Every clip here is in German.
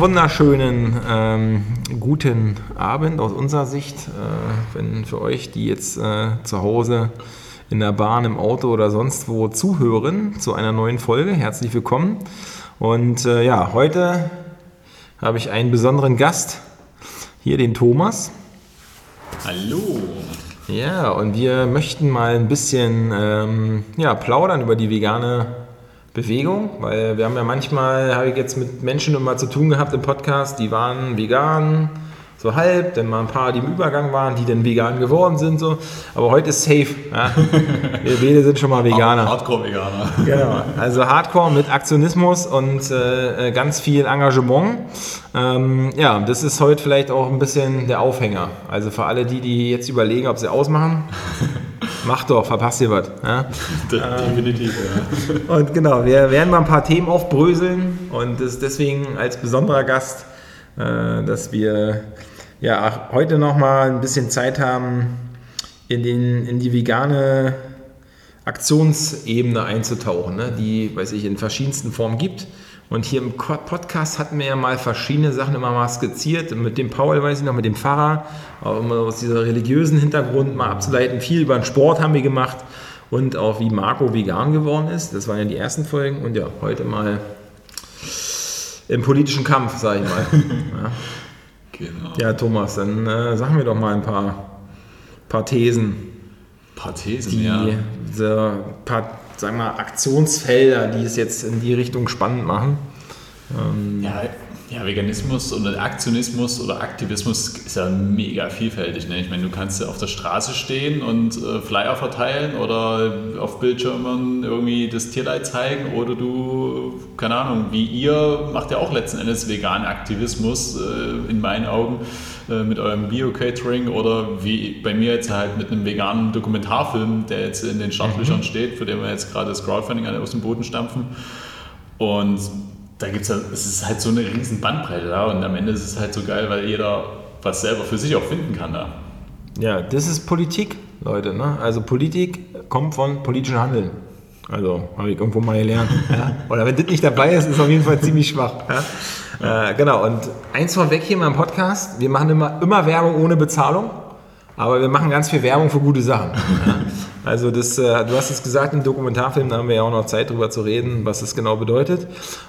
Einen wunderschönen ähm, guten Abend aus unserer Sicht. Äh, wenn für euch, die jetzt äh, zu Hause in der Bahn, im Auto oder sonst wo zuhören zu einer neuen Folge, herzlich willkommen. Und äh, ja, heute habe ich einen besonderen Gast, hier den Thomas. Hallo. Ja, und wir möchten mal ein bisschen ähm, ja, plaudern über die vegane Bewegung, weil wir haben ja manchmal, habe ich jetzt mit Menschen immer zu tun gehabt im Podcast, die waren vegan, so halb, dann mal ein paar, die im Übergang waren, die dann vegan geworden sind, so. Aber heute ist safe. Ja? Wir beide sind schon mal Veganer. Hardcore-Veganer. Genau. Also Hardcore mit Aktionismus und äh, ganz viel Engagement. Ähm, ja, das ist heute vielleicht auch ein bisschen der Aufhänger. Also für alle die, die jetzt überlegen, ob sie ausmachen. Mach doch, verpasst ihr was. Ja? Definitiv, ja. Und genau, wir werden mal ein paar Themen aufbröseln und das deswegen als besonderer Gast, äh, dass wir ja heute noch mal ein bisschen Zeit haben, in, den, in die vegane Aktionsebene einzutauchen, ne? die, weiß ich, in verschiedensten Formen gibt. Und hier im Podcast hatten wir ja mal verschiedene Sachen immer mal skizziert. Mit dem Paul, weiß ich noch, mit dem Pfarrer, auch immer aus dieser religiösen Hintergrund mal abzuleiten. Viel über den Sport haben wir gemacht und auch wie Marco vegan geworden ist. Das waren ja die ersten Folgen. Und ja, heute mal im politischen Kampf, sage ich mal. Ja. Genau. Ja, Thomas, dann äh, sagen wir doch mal ein paar, paar Thesen. Paar Thesen, die, ja. So, paar sagen wir, Aktionsfelder, die es jetzt in die Richtung spannend machen. Ähm ja, ja, Veganismus oder Aktionismus oder Aktivismus ist ja mega vielfältig. Ne? Ich meine, du kannst ja auf der Straße stehen und äh, Flyer verteilen oder auf Bildschirmen irgendwie das Tierleid zeigen oder du, keine Ahnung, wie ihr macht ja auch letzten Endes veganen Aktivismus äh, in meinen Augen äh, mit eurem Bio-Catering oder wie bei mir jetzt halt mit einem veganen Dokumentarfilm, der jetzt in den Startlöchern mhm. steht, für den wir jetzt gerade das Crowdfunding aus dem Boden stampfen. Und da gibt es ja, es ist halt so eine riesen Bandbreite da und am Ende ist es halt so geil, weil jeder was selber für sich auch finden kann da. Ja, das ist Politik, Leute. Ne? Also Politik kommt von politischem Handeln. Also habe ich irgendwo mal gelernt. ja? Oder wenn das nicht dabei ist, ist es auf jeden Fall ziemlich schwach. Ja? Äh, genau, und eins vorweg hier in meinem Podcast, wir machen immer, immer Werbung ohne Bezahlung, aber wir machen ganz viel Werbung für gute Sachen. Also das, äh, du hast es gesagt, im Dokumentarfilm, da haben wir ja auch noch Zeit drüber zu reden, was das genau bedeutet.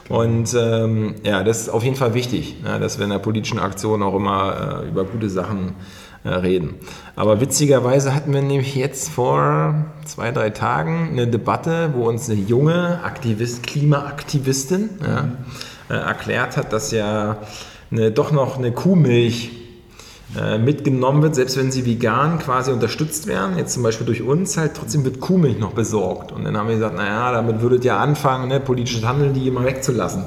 Und ähm, ja, das ist auf jeden Fall wichtig, ja, dass wir in der politischen Aktion auch immer äh, über gute Sachen äh, reden. Aber witzigerweise hatten wir nämlich jetzt vor zwei, drei Tagen eine Debatte, wo uns eine junge Aktivist, Klimaaktivistin ja, äh, erklärt hat, dass ja eine, doch noch eine Kuhmilch äh, mitgenommen wird, selbst wenn sie vegan quasi unterstützt werden, jetzt zum Beispiel durch uns, halt trotzdem wird Kuhmilch noch besorgt. Und dann haben wir gesagt, naja, damit würdet ihr anfangen, ne, politisches Handeln die immer wegzulassen.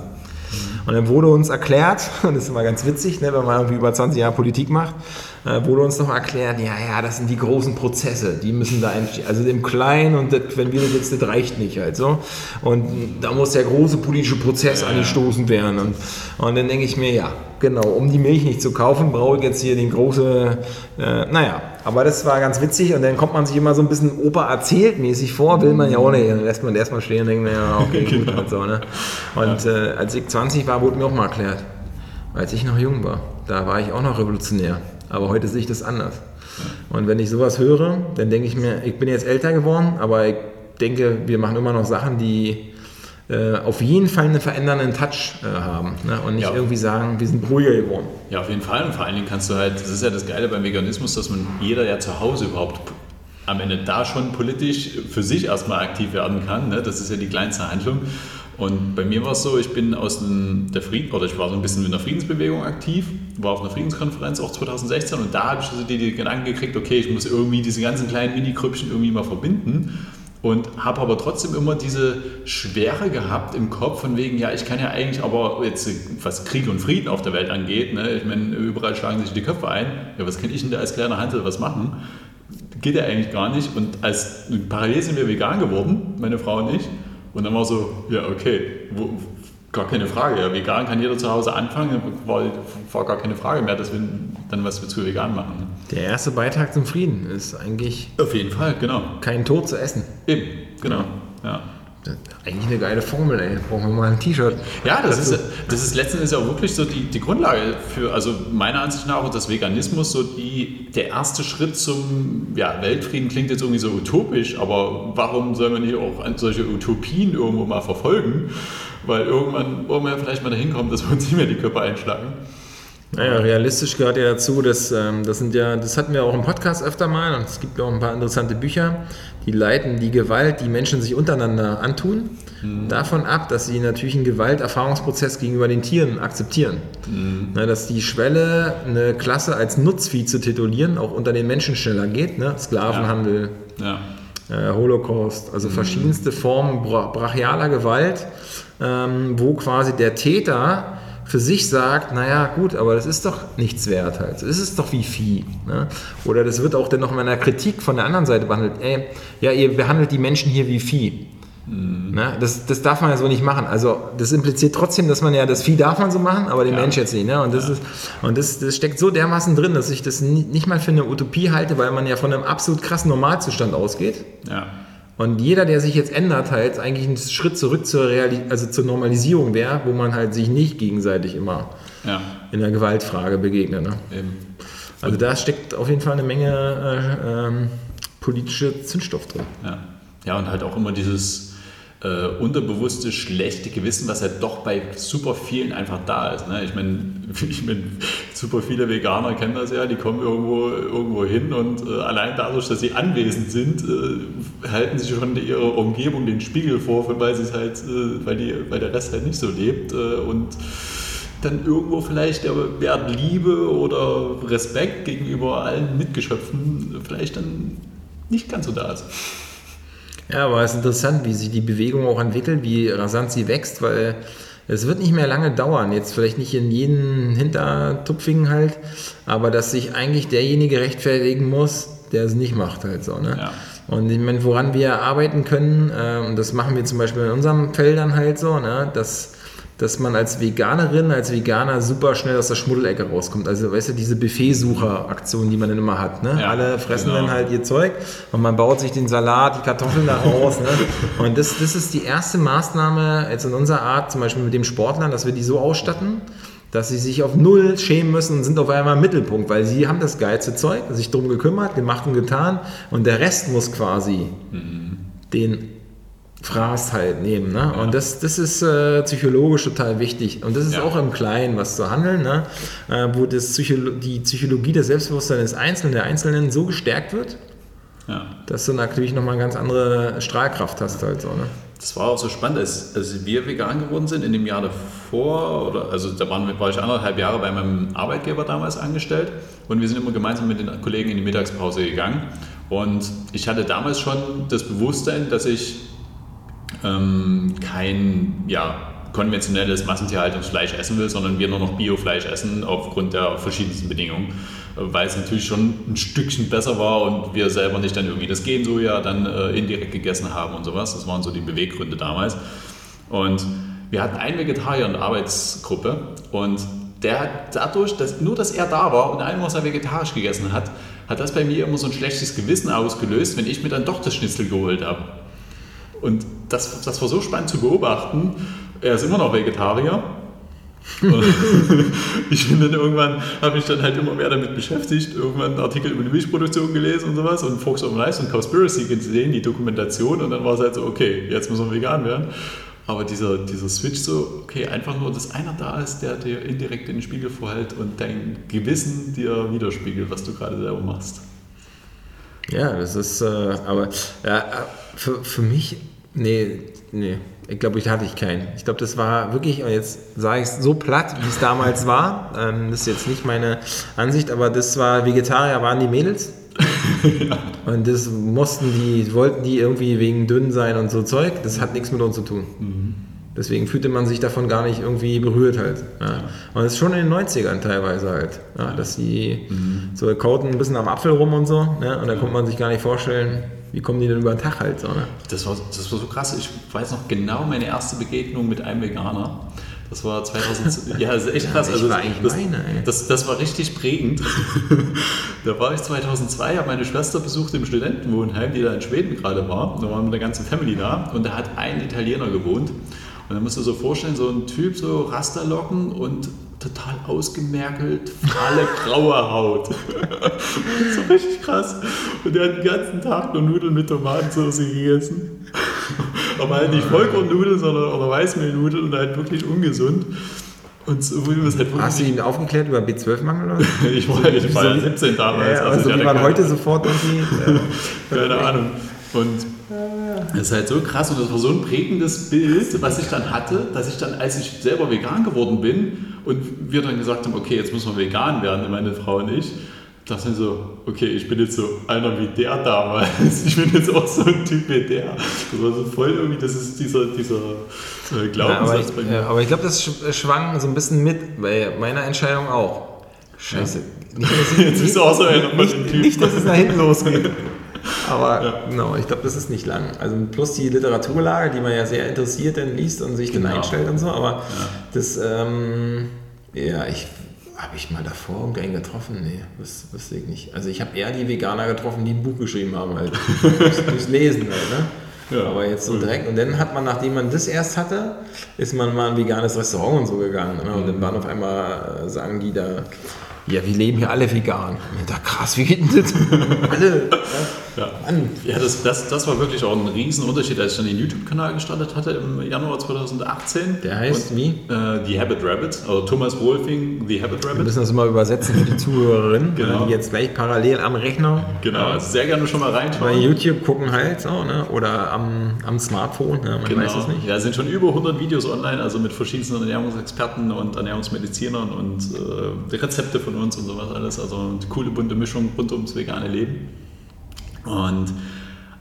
Und dann wurde uns erklärt, und das ist immer ganz witzig, ne, wenn man irgendwie über 20 Jahre Politik macht, äh, wurde uns noch erklärt, ja, ja, das sind die großen Prozesse, die müssen da entstehen. Also im Kleinen und das, wenn wir das jetzt, das reicht nicht halt so. Und da muss der große politische Prozess ja, angestoßen werden. Und, und dann denke ich mir, ja, genau, um die Milch nicht zu kaufen, brauche ich jetzt hier den großen, äh, naja, aber das war ganz witzig und dann kommt man sich immer so ein bisschen Opa erzählt mäßig vor, will man ja auch nicht. Dann lässt man erstmal stehen und denkt, naja, okay, gut genau. und so. Ne? Und äh, als ich 20 war, wurde mir auch mal erklärt, als ich noch jung war, da war ich auch noch revolutionär. Aber heute sehe ich das anders. Und wenn ich sowas höre, dann denke ich mir, ich bin jetzt älter geworden, aber ich denke, wir machen immer noch Sachen, die äh, auf jeden Fall einen verändernden Touch äh, haben ne? und nicht ja. irgendwie sagen, wir sind ruhiger geworden. Ja, auf jeden Fall. Und vor allen Dingen kannst du halt, das ist ja das Geile beim Veganismus, dass man jeder ja zu Hause überhaupt am Ende da schon politisch für sich erstmal aktiv werden kann. Ne? Das ist ja die kleinste Handlung. Und bei mir war es so, ich bin aus der Frieden, oder ich war so ein bisschen in der Friedensbewegung aktiv, war auf einer Friedenskonferenz auch 2016 und da habe ich also die, die Gedanken gekriegt, okay, ich muss irgendwie diese ganzen kleinen Mini-Krüppchen irgendwie mal verbinden und habe aber trotzdem immer diese Schwere gehabt im Kopf von wegen, ja, ich kann ja eigentlich aber jetzt, was Krieg und Frieden auf der Welt angeht, ne, ich meine, überall schlagen sich die Köpfe ein, ja, was kann ich denn da als kleiner Handel was machen? Geht ja eigentlich gar nicht. Und als parallel sind wir vegan geworden, meine Frau und ich, und dann war so, ja, okay, wo, gar keine Frage. Ja, vegan kann jeder zu Hause anfangen, war, war gar keine Frage mehr, dass wir dann was zu vegan machen. Ne? Der erste Beitrag zum Frieden ist eigentlich. Auf jeden Fall, genau. Kein Tod zu essen. Eben, genau. Ja. Eigentlich eine geile Formel, ey. Brauchen wir mal ein T-Shirt. Ja, das ist, das ist letztendlich ja auch wirklich so die, die Grundlage für, also meiner Ansicht nach, dass Veganismus so die, der erste Schritt zum ja, Weltfrieden klingt jetzt irgendwie so utopisch, aber warum soll man nicht auch solche Utopien irgendwo mal verfolgen? Weil irgendwann wollen wir ja vielleicht mal dahin kommen, dass wir uns nicht mehr die Köpfe einschlagen. Naja, realistisch gehört ja dazu, dass ähm, das sind ja, das hatten wir auch im Podcast öfter mal und es gibt auch ein paar interessante Bücher, die leiten die Gewalt, die Menschen sich untereinander antun, mhm. davon ab, dass sie natürlich einen Gewalterfahrungsprozess gegenüber den Tieren akzeptieren. Mhm. Na, dass die Schwelle, eine Klasse als Nutzvieh zu titulieren, auch unter den Menschen schneller geht. Ne? Sklavenhandel, ja. Ja. Äh, Holocaust, also mhm. verschiedenste Formen brachialer Gewalt, ähm, wo quasi der Täter für sich sagt, naja gut, aber das ist doch nichts wert halt. Das ist doch wie Vieh. Ne? Oder das wird auch dann noch in einer Kritik von der anderen Seite behandelt. Ey, ja, ihr behandelt die Menschen hier wie Vieh. Mhm. Ne? Das, das darf man ja so nicht machen. Also das impliziert trotzdem, dass man ja, das Vieh darf man so machen, aber den ja. Mensch jetzt nicht. Ne? Und, das, ja. ist, und das, das steckt so dermaßen drin, dass ich das nicht mal für eine Utopie halte, weil man ja von einem absolut krassen Normalzustand ausgeht. Ja. Und jeder, der sich jetzt ändert, halt eigentlich einen Schritt zurück zur, Reali also zur Normalisierung wäre, wo man halt sich nicht gegenseitig immer ja. in der Gewaltfrage begegnet. Ne? Also da steckt auf jeden Fall eine Menge äh, ähm, politische Zündstoff drin. Ja. ja, und halt auch immer dieses äh, unterbewusste schlechte Gewissen, was ja doch bei super vielen einfach da ist. Ne? Ich meine, ich mein, super viele Veganer kennen das ja, die kommen irgendwo, irgendwo hin und äh, allein dadurch, dass sie anwesend sind, äh, halten sie schon ihrer Umgebung den Spiegel vor, weil, halt, äh, weil, die, weil der Rest halt nicht so lebt äh, und dann irgendwo vielleicht der Wert Liebe oder Respekt gegenüber allen Mitgeschöpfen vielleicht dann nicht ganz so da ist. Ja, aber es ist interessant, wie sich die Bewegung auch entwickelt, wie rasant sie wächst, weil es wird nicht mehr lange dauern, jetzt vielleicht nicht in jeden Hintertupfingen halt, aber dass sich eigentlich derjenige rechtfertigen muss, der es nicht macht halt so. Ne? Ja. Und ich meine, woran wir arbeiten können, äh, und das machen wir zum Beispiel in unseren Feldern halt so, ne, dass dass man als Veganerin, als Veganer super schnell aus der Schmuddelecke rauskommt. Also, weißt du, diese Buffetsucher-Aktion, die man dann immer hat. Ne? Ja, Alle fressen genau. dann halt ihr Zeug und man baut sich den Salat, die Kartoffeln da raus. ne? Und das, das ist die erste Maßnahme jetzt in unserer Art, zum Beispiel mit dem Sportlern, dass wir die so ausstatten, dass sie sich auf Null schämen müssen und sind auf einmal im Mittelpunkt, weil sie haben das geilste Zeug, sich darum gekümmert, gemacht und getan und der Rest muss quasi mhm. den Fraß halt nehmen. Ne? Ja. Und das, das ist äh, psychologisch total wichtig. Und das ist ja. auch im Kleinen was zu handeln, ne? Äh, wo das Psycholo die Psychologie des Selbstbewusstseins des Einzelnen, der Einzelnen so gestärkt wird, ja. dass du natürlich nochmal eine ganz andere Strahlkraft hast. Halt so, ne? Das war auch so spannend, als, als wir vegan geworden sind, in dem Jahr davor, oder, also da waren, war ich anderthalb Jahre bei meinem Arbeitgeber damals angestellt und wir sind immer gemeinsam mit den Kollegen in die Mittagspause gegangen. Und ich hatte damals schon das Bewusstsein, dass ich ähm, kein ja, konventionelles Massentierhaltungsfleisch essen will, sondern wir nur noch Biofleisch essen aufgrund der verschiedensten Bedingungen, weil es natürlich schon ein Stückchen besser war und wir selber nicht dann irgendwie das Gensoja dann äh, indirekt gegessen haben und sowas. Das waren so die Beweggründe damals. Und wir hatten einen Vegetarier in der Arbeitsgruppe und der hat dadurch, dass nur dass er da war und einmal was er vegetarisch gegessen hat, hat das bei mir immer so ein schlechtes Gewissen ausgelöst, wenn ich mir dann doch das Schnitzel geholt habe. Und das, das war so spannend zu beobachten. Er ist immer noch Vegetarier. ich bin dann irgendwann, habe mich dann halt immer mehr damit beschäftigt, irgendwann einen Artikel über die Milchproduktion gelesen und sowas und Fox on Life und Conspiracy gesehen, die Dokumentation und dann war es halt so, okay, jetzt muss man vegan werden. Aber dieser, dieser Switch so, okay, einfach nur, dass einer da ist, der dir indirekt in den Spiegel vorhält und dein Gewissen dir widerspiegelt, was du gerade selber machst. Ja, das ist, äh, aber ja, für, für mich Nee, nee. Ich glaube, ich hatte ich keinen. Ich glaube, das war wirklich, und jetzt sage ich es so platt, wie es damals war. Ähm, das ist jetzt nicht meine Ansicht, aber das war, Vegetarier waren die Mädels. ja. Und das mussten die, wollten die irgendwie wegen dünn sein und so Zeug. Das hat nichts mit uns zu tun. Mhm. Deswegen fühlte man sich davon gar nicht irgendwie berührt halt. Ja. Ja. Und das ist schon in den 90ern teilweise halt. Ja, dass die mhm. so kauten ein bisschen am Apfel rum und so. Ne? Und da konnte man sich gar nicht vorstellen, wie kommen die denn über den Tag halt so, ne? Das war, das war so krass. Ich weiß noch genau meine erste Begegnung mit einem Veganer. Das war 2000. ja, das ist echt krass. ich also, das, meine, das, das war richtig prägend. da war ich 2002, habe meine Schwester besucht im Studentenwohnheim, die da in Schweden gerade war. Da waren wir mit der ganzen Family da und da hat ein Italiener gewohnt. Und dann musst du dir so vorstellen, so ein Typ, so Rasterlocken und total ausgemerkelt, fahle graue Haut. so richtig krass. Und der hat den ganzen Tag nur Nudeln mit Tomatensauce gegessen. Aber halt nicht Vollkornnudeln, sondern oder Weißmehlnudeln und halt wirklich ungesund. Und so wurde das halt Hast du ihn aufgeklärt über B12-Mangel oder? so? Ich war, ich war ja 17 damals. Ja, also also ich keine- heute sofort irgendwie. Äh, keine Ahnung. Und das ist halt so krass und das war so ein prägendes Bild, was ich dann hatte, dass ich dann, als ich selber vegan geworden bin und wir dann gesagt haben, okay, jetzt müssen wir vegan werden, meine Frau und ich, dachte ich so, okay, ich bin jetzt so einer wie der damals, ich bin jetzt auch so ein Typ wie der. Das war so voll irgendwie, das ist dieser, dieser äh, ja, aber Glaubenssatz ich, bei ja, mir. aber ich glaube, das sch- schwang so ein bisschen mit bei meiner Entscheidung auch. Scheiße. Nicht, dass Jetzt bist du auch so einer nicht, Typen. nicht, dass es nach hinten losgeht. Aber genau, ich glaube, das ist nicht lang. Also plus die Literaturlage, die man ja sehr interessiert dann liest und sich dann Genau. einstellt und so. Aber das, ähm, ja, ich habe ich mal davor irgendeinen getroffen? Nee, das wüsste ich nicht. Also ich habe eher die Veganer getroffen, die ein Buch geschrieben haben, halt. durchs, durchs Lesen halt, ne? Ja. Aber jetzt so direkt. Und dann hat man, nachdem man das erst hatte, ist man mal in ein veganes Restaurant und so gegangen. Ne? Und dann waren auf einmal, äh, sagen die da, ja, wir leben hier alle vegan. Dachte, krass, wie geht denn das? alle. Ja. Mann. Ja, das, das, das war wirklich auch ein Riesenunterschied, als ich dann den YouTube-Kanal gestartet hatte im Januar 2018. Der heißt Und, wie? Äh, The Habit Rabbit, also Thomas Wolfing, The Habit Wir Rabbit. müssen das mal übersetzen für die Zuhörerinnen, Genau. die jetzt gleich parallel am Rechner Genau, also sehr gerne schon mal bei reinschauen. YouTube gucken halt, so, ne? oder am, am Smartphone, ne? man Genau. weiß es nicht. Ja, sind schon über 100 Videos online, also mit verschiedensten Ernährungsexperten und Ernährungsmedizinern und äh, Rezepte von uns und sowas alles. Also eine coole bunte Mischung rund ums vegane Leben. Und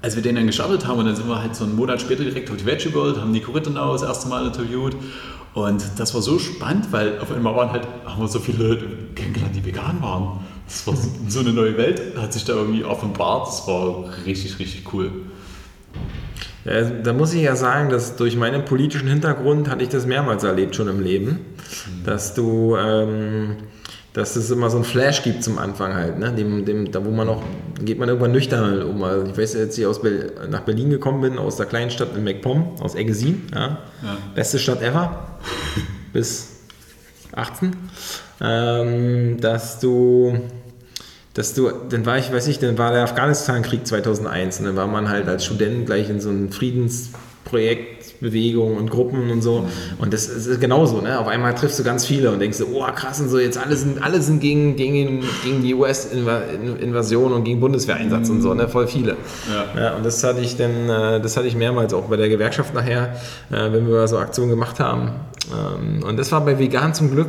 als wir den dann gestartet haben, und dann sind wir halt so einen Monat später direkt auf die Veggie World, haben Nico Rittenau das erste Mal interviewt. Und das war so spannend, weil auf einmal waren halt, haben wir so viele Leute kennengelernt, die vegan waren. Das war so, eine neue Welt, hat sich da irgendwie offenbart. Das war richtig, richtig cool. Da muss ich ja sagen, dass durch meinen politischen Hintergrund hatte ich das mehrmals erlebt schon im Leben, dass du, ähm, dass es immer so ein Flash gibt zum Anfang halt, ne? dem, dem, da wo man noch, geht man irgendwann nüchtern halt um. Also ich weiß, als ich aus Ber nach Berlin gekommen bin, aus der kleinen Stadt in MacPom, aus Eggesin, ja? Ja. beste Stadt ever, bis 18, ähm, dass du dass du, dann war ich, weiß ich, dann war der Afghanistan-Krieg 2001 und dann war man halt als Student gleich in so einem Friedensprojekt, Bewegung und Gruppen und so und das ist genauso, ne? Auf einmal triffst du ganz viele und denkst so, oh krass und so, jetzt alle sind, alle sind gegen, gegen, gegen die US-Invasion und gegen Bundeswehreinsatz und so, ne? Voll viele. Ja. Ja, und das hatte ich dann, äh, das hatte ich mehrmals auch bei der Gewerkschaft nachher, äh, wenn wir so Aktionen gemacht haben. Ähm, Und das war bei Vegan zum Glück,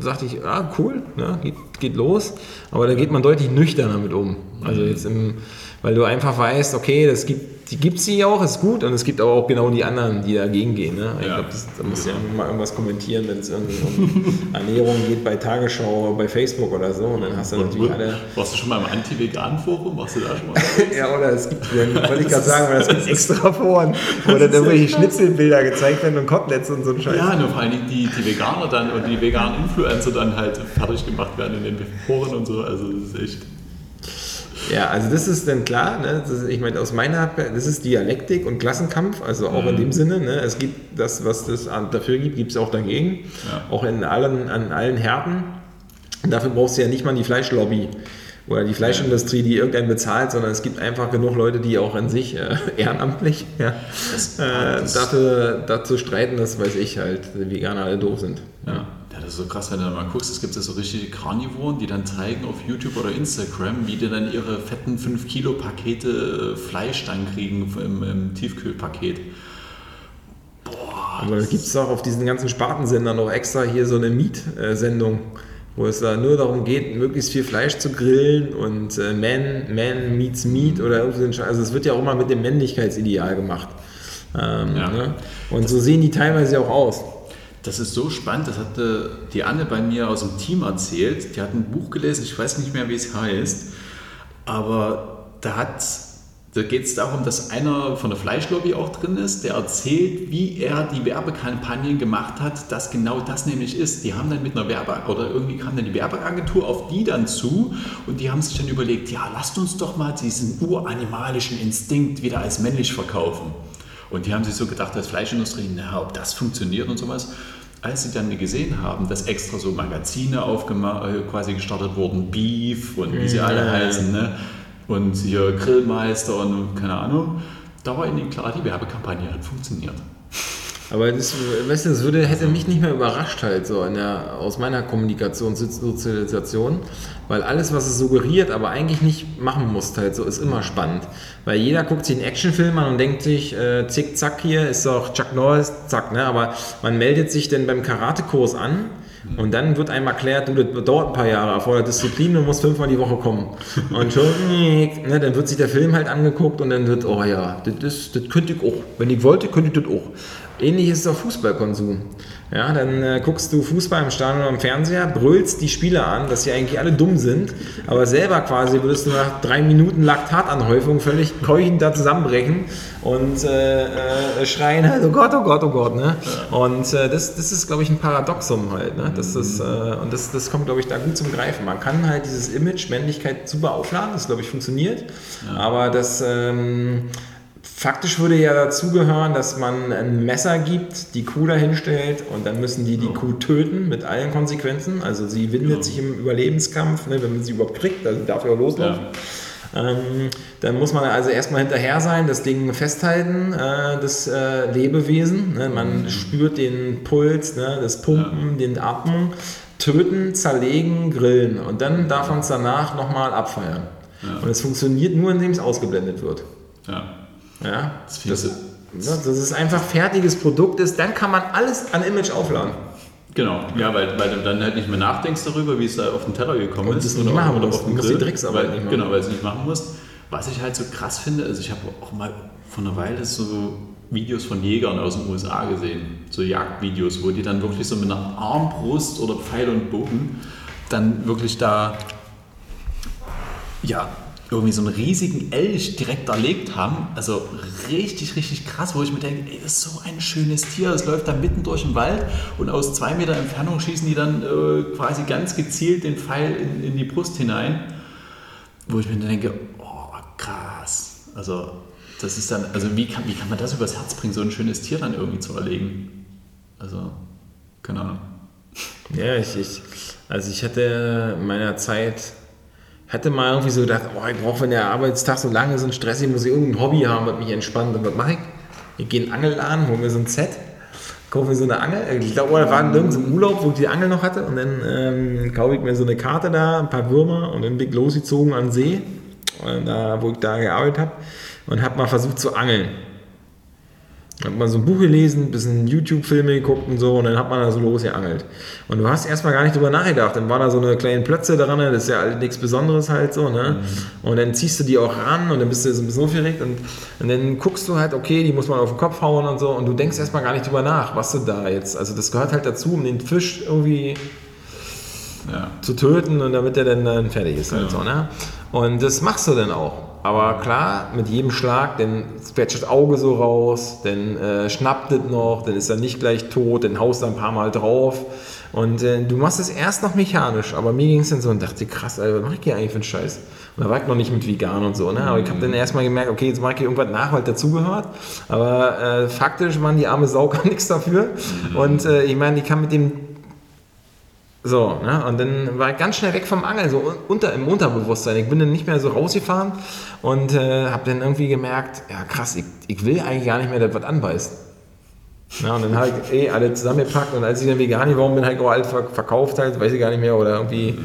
sagte ich, ah, cool, ne, geht, geht los. Aber da geht man deutlich nüchterner mit um. Also jetzt im, weil du einfach weißt, okay, das gibt, die gibt es die auch, ist gut. Und es gibt aber auch genau die anderen, die dagegen gehen. Ne? Ich Ja. glaube, da musst du ja mal irgendwas kommentieren, wenn es irgendwie um Ernährung geht bei Tagesschau, bei Facebook oder so. Und dann hast du natürlich alle. Warst du schon mal im Anti-Vegan-Forum? Warst du da schon mal? Ja, oder es gibt, ja, wollte ich gerade sagen, weil es gibt extra Foren, wo dann irgendwelche Schnitzelbilder gezeigt werden und Koteletts und so ein Scheiß. Ja, nur vor allem die, die Veganer dann und die veganen Influencer dann halt fertig gemacht werden in den Foren und so. Also das ist echt. Ja, also das ist dann klar, ne? das ist, ich meine, aus meiner, das ist Dialektik und Klassenkampf, also auch in dem Sinne, ne? es gibt das, was an- dafür gibt, gibt es auch dagegen, Ja. auch in allen, an allen Härten. Dafür brauchst du ja nicht mal die Fleischlobby oder die Fleischindustrie, die irgendeinen bezahlt, sondern es gibt einfach genug Leute, die auch in sich äh, ehrenamtlich ja, Das- äh, das- dafür, dazu streiten, dass, weiß ich halt, Veganer alle doof sind. Ja. Das ist so krass, wenn du da mal guckst. Es gibt ja so richtige Carnivoren, die dann zeigen auf YouTube oder Instagram, wie die dann ihre fetten 5 Kilo Pakete Fleisch dann kriegen im, im Tiefkühlpaket. Boah, Aber da gibt es auch auf diesen ganzen Spartensendern noch extra hier so eine Meat-Sendung, wo es da nur darum geht, möglichst viel Fleisch zu grillen und äh, Man, Man meets Meat oder irgendwie. Also es wird ja auch immer mit dem Männlichkeitsideal gemacht. Ähm, Ja. ne? Und so sehen die teilweise auch aus. Das ist so spannend, das hatte die Anne bei mir aus dem Team erzählt. Die hat ein Buch gelesen, ich weiß nicht mehr, wie es heißt, aber da da geht es darum, dass einer von der Fleischlobby auch drin ist, der erzählt, wie er die Werbekampagnen gemacht hat, dass genau das nämlich ist. Die haben dann mit einer Werbe oder irgendwie kam dann die Werbeagentur auf die dann zu und die haben sich dann überlegt, ja, lasst uns doch mal diesen uranimalischen Instinkt wieder als männlich verkaufen. Und die haben sich so gedacht, als Fleischindustrie, na, ob das funktioniert und sowas. Als sie dann gesehen haben, dass extra so Magazine äh, quasi gestartet wurden, Beef und wie sie alle heißen, ne? und hier Grillmeister und keine Ahnung, da war ihnen klar, die Werbekampagne hat funktioniert. Aber das, weißt du, das würde, hätte mich nicht mehr überrascht halt so der, aus meiner Kommunikationssozialisation, weil alles, was es suggeriert, aber eigentlich nicht machen muss halt so, ist immer spannend. Weil jeder guckt sich einen Actionfilm an und denkt sich, äh, zick, zack hier, ist doch Chuck Norris, zack, ne? Aber man meldet sich denn beim Karatekurs an und dann wird einem erklärt, du, das dauert ein paar Jahre, erfordert Disziplin, du musst fünfmal die Woche kommen. Und schon, ne, dann wird sich der Film halt angeguckt und dann wird, oh ja, das, das könnte ich auch. Wenn ich wollte, könnte ich das auch. Ähnlich ist es auch Fußballkonsum. Ja, dann äh, guckst du Fußball im Stadion oder im Fernseher, brüllst die Spieler an, dass sie eigentlich alle dumm sind, aber selber quasi würdest du nach drei Minuten Laktatanhäufung völlig keuchend da zusammenbrechen und äh, äh, schreien halt, oh Gott, oh Gott, oh Gott. Ne? Und äh, das, das ist, glaube ich, ein Paradoxum halt. Ne? Das ist, äh, und das, das kommt, glaube ich, da gut zum Greifen. Man kann halt dieses Image Männlichkeit super aufladen, das, glaube ich, funktioniert, ja. aber das... Ähm, Faktisch würde ja dazugehören, dass man ein Messer gibt, die Kuh dahinstellt und dann müssen die die Kuh töten mit allen Konsequenzen. Also sie windet ja. sich im Überlebenskampf, ne, wenn man sie überhaupt kriegt, also darf ja auch loslaufen. Ja. Ähm, dann muss man also erstmal hinterher sein, das Ding festhalten, äh, das äh, Lebewesen. Ne? Man mhm. spürt den Puls, ne? das Pumpen, ja. den Atmen, töten, zerlegen, grillen und dann darf man es danach nochmal abfeiern. Und es funktioniert nur, indem es ausgeblendet wird. Ja. Ja, das, das, das ist einfach fertiges Produkt ist, dann kann man alles an Image aufladen. Genau, ja, weil, weil du dann halt nicht mehr nachdenkst darüber, wie es da auf den Teller gekommen und ist. Oder, machen oder musst, auf den Grill, die Drecksarbeit weil, Genau, weil du es nicht machen musst. Was ich halt so krass finde, also ich habe auch mal vor einer Weile so Videos von Jägern aus den USA gesehen, so Jagdvideos, wo die dann wirklich so mit einer Armbrust oder Pfeil und Bogen dann wirklich da ja, irgendwie so einen riesigen Elch direkt erlegt haben. Also richtig, richtig krass, wo ich mir denke, ey, das ist so ein schönes Tier. Es läuft da mitten durch den Wald und aus zwei Meter Entfernung schießen die dann äh, quasi ganz gezielt den Pfeil in, in, die Brust hinein. Wo ich mir denke, oh, krass. Also, das ist dann, also wie kann, wie kann man das übers Herz bringen, so ein schönes Tier dann irgendwie zu erlegen? Also, keine Ahnung. Ja, ich, ich also ich hatte in meiner Zeit hatte mal irgendwie so gedacht, oh, ich brauche, wenn der Arbeitstag so lange ist und stressig, muss ich irgendein Hobby haben, was mich entspannt. Und was mache ich? Ich gehe in den Angelladen, hole mir so ein Set, kaufe mir so eine Angel. Ich glaube, da war irgendein so Urlaub, wo ich die Angel noch hatte. Und dann ähm, kaufe ich mir so eine Karte da, ein paar Würmer und dann bin ich losgezogen an den See, da, wo ich da gearbeitet habe. Und habe mal versucht zu angeln. Hat man so ein Buch gelesen, ein bisschen YouTube-Filme geguckt und so und dann hat man da so losgeangelt. Und du hast erstmal gar nicht drüber nachgedacht. Dann war da so eine kleine Plötze dran, das ist ja halt nichts Besonderes halt so, ne? Mhm. Und dann ziehst du die auch ran und dann bist du so ein bisschen aufgeregt und, und dann guckst du halt, okay, die muss man auf den Kopf hauen und so und du denkst erstmal gar nicht drüber nach, was du da jetzt. Also das gehört halt dazu, um den Fisch irgendwie ja. zu töten und damit der dann, dann fertig ist halt ja. so, ne? Und das machst du dann auch. Aber klar, mit jedem Schlag, dann quetscht das Auge so raus, dann äh, schnappt es noch, dann ist er nicht gleich tot, dann haust du ein paar Mal drauf. Und äh, du machst es erst noch mechanisch, aber mir ging es dann so und dachte, krass, Alter, was mach ich hier eigentlich für einen Scheiß? Und da war ich noch nicht mit vegan und so, ne? Aber ich habe dann erstmal gemerkt, okay, jetzt mache ich irgendwas nach, weil dazugehört. Aber äh, faktisch, man, die arme Sau kann nichts dafür. Mhm. Und äh, ich meine, die kann mit dem so, ne? und dann war ich ganz schnell weg vom Angeln, so unter, im Unterbewusstsein. Ich bin dann nicht mehr so rausgefahren und äh, habe dann irgendwie gemerkt, ja krass, ich, ich will eigentlich gar nicht mehr, dass was anbeißt. Ja, und dann habe ich eh alle zusammengepackt und als ich dann vegan geworden bin, habe ich auch alles verkauft halt, weiß ich gar nicht mehr oder irgendwie.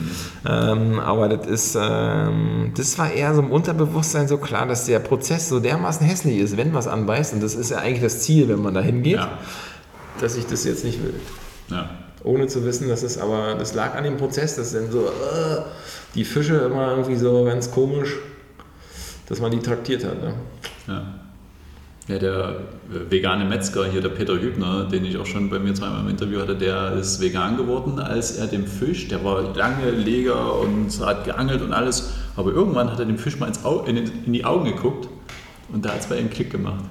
Ähm, aber das ist, ähm, das war eher so im Unterbewusstsein so klar, dass der Prozess so dermaßen hässlich ist, wenn was anbeißt und das ist ja eigentlich das Ziel, wenn man da hingeht, ja. dass ich das jetzt nicht will. Ja ohne zu wissen, dass es aber, das lag an dem Prozess, dass dann so äh, die Fische immer irgendwie so ganz komisch, dass man die traktiert hat. Ne? Ja. Ja, der äh, vegane Metzger hier, der Peter Hübner, den ich auch schon bei mir zweimal im Interview hatte, der ist vegan geworden, als er dem Fisch, der war lange Leger und hat geangelt und alles, aber irgendwann hat er dem Fisch mal ins Au in, in die Augen geguckt Und da hat es bei ihm Klick gemacht.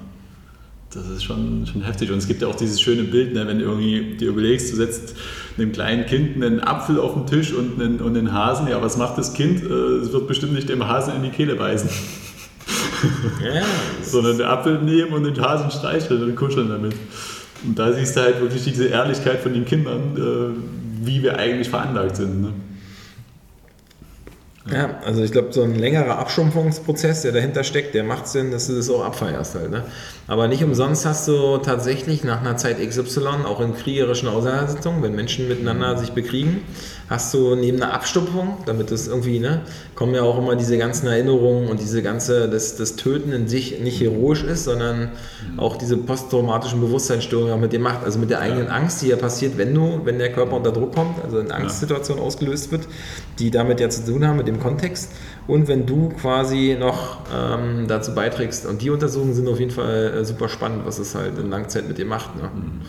Das ist schon, schon heftig. Und es gibt ja auch dieses schöne Bild, ne, wenn du irgendwie dir überlegst, du setzt einem kleinen Kind einen Apfel auf den Tisch und einen, und einen Hasen. Ja, was macht das Kind? Äh, es wird bestimmt nicht dem Hasen in die Kehle beißen. Ja, Sondern den Apfel nehmen und den Hasen streicheln und kuscheln damit. Und da siehst du halt wirklich diese Ehrlichkeit von den Kindern, äh, wie wir eigentlich veranlagt sind. Ne? Ja, also ich glaube, so ein längerer Abstumpfungsprozess, der dahinter steckt, der macht Sinn, dass du das auch abfeierst halt. Ne? Aber nicht umsonst hast du tatsächlich nach einer Zeit XY, auch in kriegerischen Auseinandersetzungen, wenn Menschen miteinander sich bekriegen, hast du neben einer Abstumpfung, damit das irgendwie, ne, kommen ja auch immer diese ganzen Erinnerungen und diese ganze, dass das Töten in sich nicht heroisch ist, sondern auch diese posttraumatischen Bewusstseinsstörungen auch mit dir macht, also mit der eigenen ja. Angst, die ja passiert, wenn du, wenn der Körper unter Druck kommt, also eine Angstsituation ja. ausgelöst wird, die damit ja zu tun haben mit dem Kontext und wenn du quasi noch ähm, dazu beiträgst. Und die Untersuchungen sind auf jeden Fall äh, super spannend, was es halt in Langzeit mit dir macht. Ne? Mhm.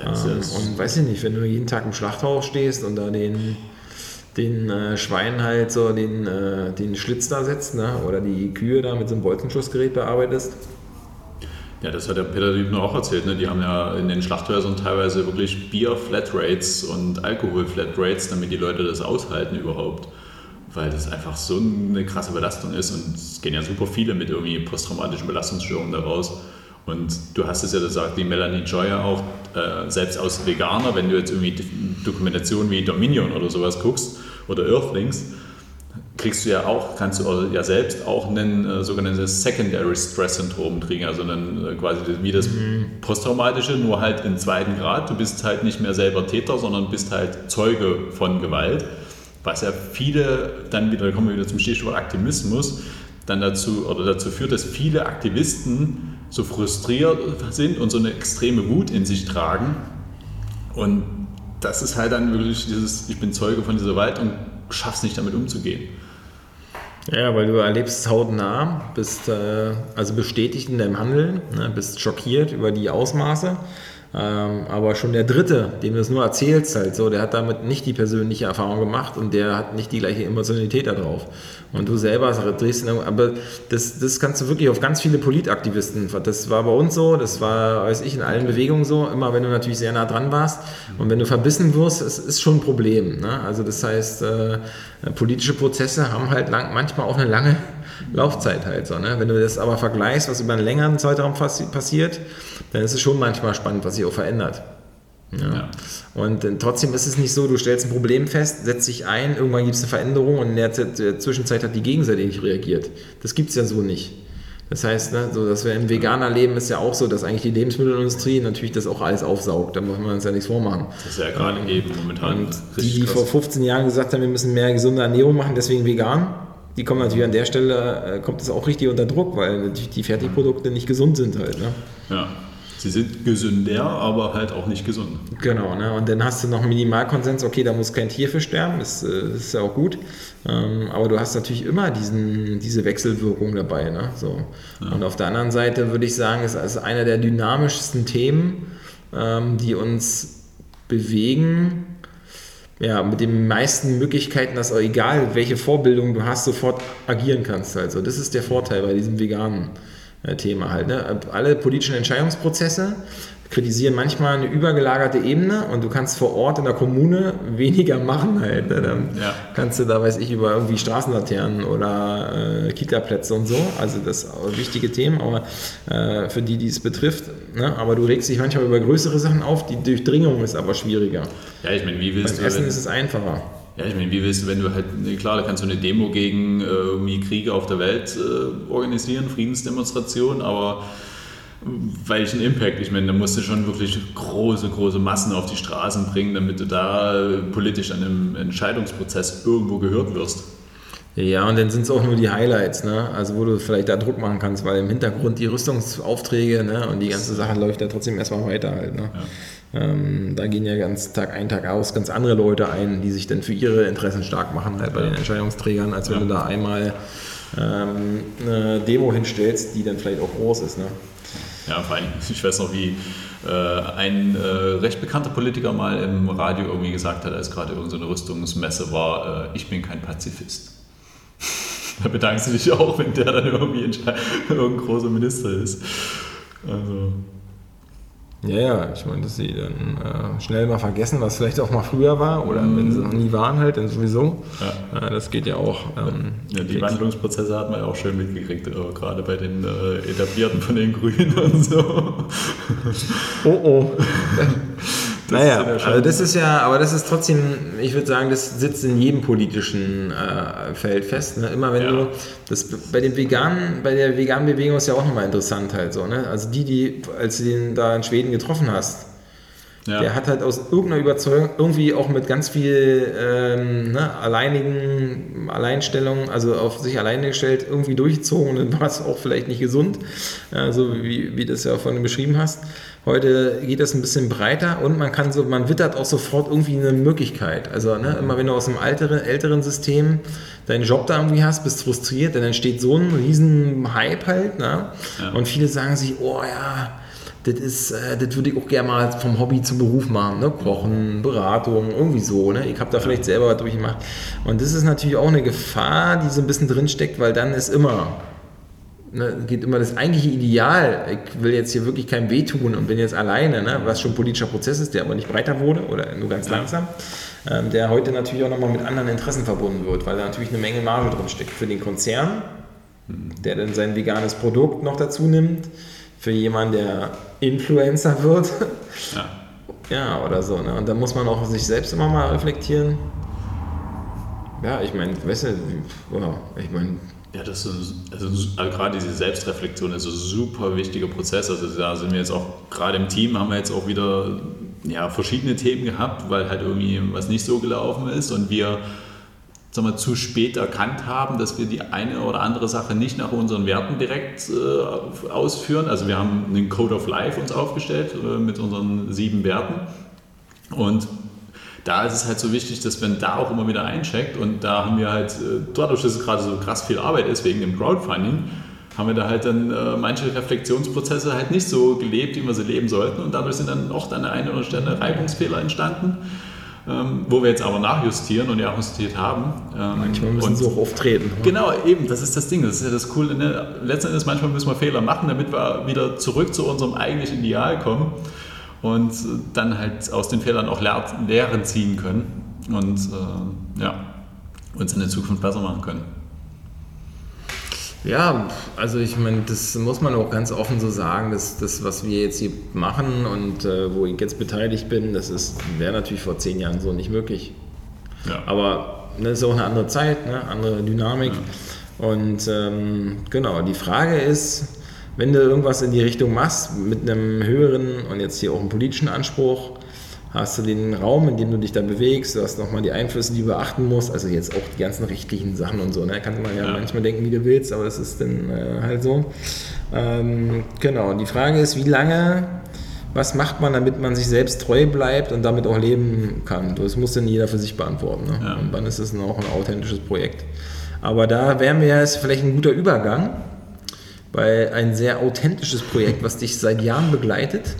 Ähm, und weiß ich nicht, wenn du jeden Tag im Schlachthaus stehst und da den, den äh, Schweinen halt so den, äh, den Schlitz da setzt ne? oder die Kühe da mit so einem Bolzenschussgerät bearbeitest. Ja, das hat der Peter Liebner auch erzählt. Ne? Die haben ja in den Schlachthäusern teilweise wirklich Bier-Flatrates und Alkohol-Flatrates, damit die Leute das aushalten überhaupt weil das einfach so eine krasse Belastung ist und es gehen ja super viele mit irgendwie posttraumatischen Belastungsstörungen daraus. Und du hast es ja gesagt, die Melanie Joyer auch, äh, selbst als Veganer, wenn du jetzt irgendwie Dokumentationen wie Dominion oder sowas guckst oder Earthlings, kriegst du ja auch, kannst du ja selbst auch ein äh, sogenanntes Secondary Stress Syndrom kriegen, also dann äh, quasi wie das mhm. posttraumatische, nur halt im zweiten Grad. Du bist halt nicht mehr selber Täter, sondern bist halt Zeuge von Gewalt was ja viele dann wieder, da kommen wir wieder zum Stichwort Aktivismus, dann dazu oder dazu führt, dass viele Aktivisten so frustriert sind und so eine extreme Wut in sich tragen. Und das ist halt dann wirklich dieses, ich bin Zeuge von dieser Gewalt und schaff's nicht damit umzugehen. Ja, weil du erlebst es hautnah, bist äh, also bestätigt in deinem Handeln, ne, bist schockiert über die Ausmaße ähm, aber schon der Dritte, dem du es nur erzählst, halt so, der hat damit nicht die persönliche Erfahrung gemacht und der hat nicht die gleiche Emotionalität da drauf. Und du selber drehst, aber das, das kannst du wirklich auf ganz viele Politaktivisten. Das war bei uns so, das war, weiß ich, in allen Bewegungen so, immer wenn du natürlich sehr nah dran warst. Und wenn du verbissen wirst, es ist schon ein Problem. Ne? Also das heißt, äh, politische Prozesse haben halt lang, manchmal auch eine lange Laufzeit halt so. Ne? Wenn du das aber vergleichst, was über einen längeren Zeitraum passiert, dann ist es schon manchmal spannend, was sich auch verändert. Ja. ja. Und trotzdem ist es nicht so, du stellst ein Problem fest, setzt dich ein, irgendwann gibt es eine Veränderung und in der, Zwischenzeit hat die Gegenseite nicht reagiert. Das gibt es ja so nicht. Das heißt, ne, so, dass wir im Veganer leben, ist ja auch so, dass eigentlich die Lebensmittelindustrie natürlich das auch alles aufsaugt. Da muss man uns ja nichts vormachen. Das ist ja gerade eben momentan. Und die, die vor 15 Jahren gesagt haben, wir müssen mehr gesunde Ernährung machen, deswegen vegan, die kommen natürlich an der Stelle, äh, kommt es auch richtig unter Druck, weil natürlich die Fertigprodukte nicht gesund sind halt. Ne? Ja. Sie sind gesünder, aber halt auch nicht gesund. Genau, ne? und dann hast du noch einen Minimalkonsens, okay, da muss kein Tier für sterben, das, das äh, ist ja auch gut. Ähm, aber du hast natürlich immer diesen, diese Wechselwirkung dabei. Ne? So. Ja. Und auf der anderen Seite würde ich sagen, ist es einer der dynamischsten Themen, ähm, die uns bewegen, ja, mit den meisten Möglichkeiten, dass auch egal welche Vorbildung du hast, sofort agieren kannst. Also das ist der Vorteil bei diesem veganen äh, Thema halt. Ne? Alle politischen Entscheidungsprozesse kritisieren manchmal eine übergelagerte Ebene und du kannst vor Ort in der Kommune weniger machen halt. Ne? Dann ja. kannst du da, weiß ich, über irgendwie Straßenlaternen oder äh, Kita-Plätze und so. Also das sind wichtige Themen, aber äh, für die, die es betrifft. Ne? Aber du regst dich manchmal über größere Sachen auf, die Durchdringung ist aber schwieriger. Ja, ich meine, wie willst Beim du... Essen ist es einfacher. Ja, ich meine, wie willst du, wenn du halt, klar, da kannst du eine Demo gegen äh, Kriege auf der Welt äh, organisieren, Friedensdemonstration, aber welchen Impact? Ich meine, da musst du schon wirklich große, große Massen auf die Straßen bringen, damit du da politisch an einem Entscheidungsprozess irgendwo gehört wirst. Ja, und dann sind es auch nur die Highlights, ne? Also wo du vielleicht da Druck machen kannst, weil im Hintergrund die Rüstungsaufträge ne? und die ganze Sache läuft ja trotzdem erstmal weiter halt. Ne? Ja. Ähm, da gehen ja ganz Tag ein, Tag aus ganz andere Leute ein, die sich dann für ihre Interessen stark machen halt bei den Entscheidungsträgern, als wenn ja. du da einmal ähm, eine Demo hinstellst, die dann vielleicht auch groß ist. Ne? Ja, vor allem, ich weiß noch, wie äh, ein äh, recht bekannter Politiker mal im Radio irgendwie gesagt hat, als gerade irgendeine so Rüstungsmesse war, äh, ich bin kein Pazifist. Da bedankst du dich auch, wenn der dann irgendwie irgendein großer Minister ist. Also. Ja, ja, ich meine, dass sie dann äh, schnell mal vergessen, was vielleicht auch mal früher war oder mm. wenn sie noch nie waren halt, dann sowieso. Ja. Äh, das geht ja auch. Ähm, ja, die Wandlungsprozesse hat man ja auch schön mitgekriegt, äh, gerade bei den äh, Etablierten von den Grünen und so. Oh oh. naja, also das ist ja, aber das ist trotzdem, ich würde sagen, das sitzt in jedem politischen äh, Feld fest. Ne? Immer wenn ja. du, das bei den Veganen, bei der veganen Bewegung ist ja auch nochmal interessant halt so, ne? Also die, die, als du den da in Schweden getroffen hast, ja. Der hat halt aus irgendeiner Überzeugung irgendwie auch mit ganz viel ähm, ne, alleinigen Alleinstellungen, also auf sich alleine gestellt, irgendwie durchgezogen und dann war es auch vielleicht nicht gesund, äh, so wie, wie du es ja vorhin beschrieben hast. Heute geht das ein bisschen breiter und man kann so, man wittert auch sofort irgendwie eine Möglichkeit. Also ne, immer wenn du aus einem älteren, älteren System deinen Job da irgendwie hast, bist frustriert, dann entsteht so ein riesen Hype halt. Ne? Ja. Und viele sagen sich, oh ja, das ist, äh, das würde ich auch gerne mal vom Hobby zum Beruf machen, ne? Kochen, Beratung, irgendwie so, ne? Ich habe da vielleicht selber was durchgemacht. Und das ist natürlich auch eine Gefahr, die so ein bisschen drin steckt, weil dann ist immer, ne, geht immer das eigentliche Ideal, ich will jetzt hier wirklich keinem wehtun und bin jetzt alleine, ne? was schon politischer Prozess ist, der aber nicht breiter wurde oder nur ganz langsam, ähm, der heute natürlich auch nochmal mit anderen Interessen verbunden wird, weil da natürlich eine Menge Marge drin steckt für den Konzern, der dann sein veganes Produkt noch dazu nimmt, für jemanden, der Influencer wird. Ja. ja, oder so. Ne? Und da muss man auch sich selbst immer mal reflektieren. Ja, ich meine, weißt du, wow, ich meine. Ja, das ist also, also gerade diese Selbstreflexion ist ein super wichtiger Prozess. Also da sind wir jetzt auch gerade im Team haben wir jetzt auch wieder ja, verschiedene Themen gehabt, weil halt irgendwie was nicht so gelaufen ist und wir sagen wir, zu spät erkannt haben, dass wir die eine oder andere Sache nicht nach unseren Werten direkt äh, ausführen. Also wir haben einen Code of Life uns aufgestellt äh, mit unseren sieben Werten. Und da ist es halt so wichtig, dass man da auch immer wieder eincheckt. Und da haben wir halt, äh, dadurch, dass es gerade so krass viel Arbeit ist wegen dem Crowdfunding, haben wir da halt dann äh, manche Reflexionsprozesse halt nicht so gelebt, wie wir sie leben sollten. Und dadurch sind dann auch an der einen oder anderen Stelle Reibungsfehler entstanden ähm, wo wir jetzt aber nachjustieren und ja auch justiert haben. Ähm, manchmal müssen sie auch auftreten. Ne? Genau, eben, das ist das Ding, das ist ja das Coole. Ne? Letzten Endes, manchmal müssen wir Fehler machen, damit wir wieder zurück zu unserem eigentlichen Ideal kommen und dann halt aus den Fehlern auch Lehren ziehen können und äh, ja, uns in der Zukunft besser machen können. Ja, also ich meine, das muss man auch ganz offen so sagen, dass das, was wir jetzt hier machen und äh, wo ich jetzt beteiligt bin, das wäre natürlich vor zehn Jahren so nicht möglich. Ja. Aber das ne, ist auch eine andere Zeit, ne? andere Dynamik. Ja. Und ähm, genau, die Frage ist, wenn du irgendwas in die Richtung machst mit einem höheren und jetzt hier auch einem politischen Anspruch, hast du den Raum, in dem du dich da bewegst, du hast nochmal die Einflüsse, die du beachten musst, also jetzt auch die ganzen rechtlichen Sachen und so, ne? kann man ja, ja. manchmal denken, wie du willst, aber das ist dann äh, halt so. Ähm, genau, und die Frage ist, wie lange, was macht man, damit man sich selbst treu bleibt und damit auch leben kann? Das muss dann jeder für sich beantworten. Ne? Ja. Und wann ist es auch ein authentisches Projekt? Aber da wären wir ja jetzt vielleicht ein guter Übergang, weil ein sehr authentisches Projekt, was dich seit Jahren begleitet,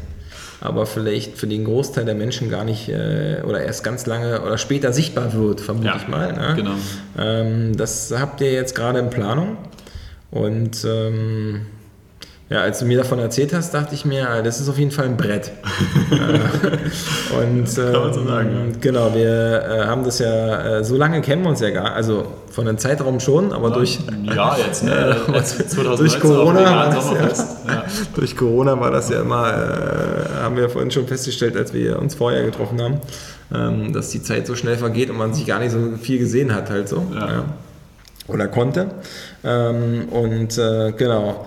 aber vielleicht für den Großteil der Menschen gar nicht äh, oder erst ganz lange oder später sichtbar wird, vermute ja, ich mal. Ne? Genau. Ähm, das habt ihr jetzt gerade in Planung und ähm, ja, als du mir davon erzählt hast, dachte ich mir, ah, das ist auf jeden Fall ein Brett. und ähm, Kann man so sagen, ja. genau, wir äh, haben das ja, äh, so lange kennen wir uns ja gar, also von einem Zeitraum schon, aber ja, durch ja jetzt ne, durch Corona war das ja, ja. durch Corona war das ja immer, äh, haben wir vorhin schon festgestellt, als wir uns vorher getroffen haben, ähm, dass die Zeit so schnell vergeht und man sich gar nicht so viel gesehen hat, halt so, oder konnte. Ähm, und äh, genau.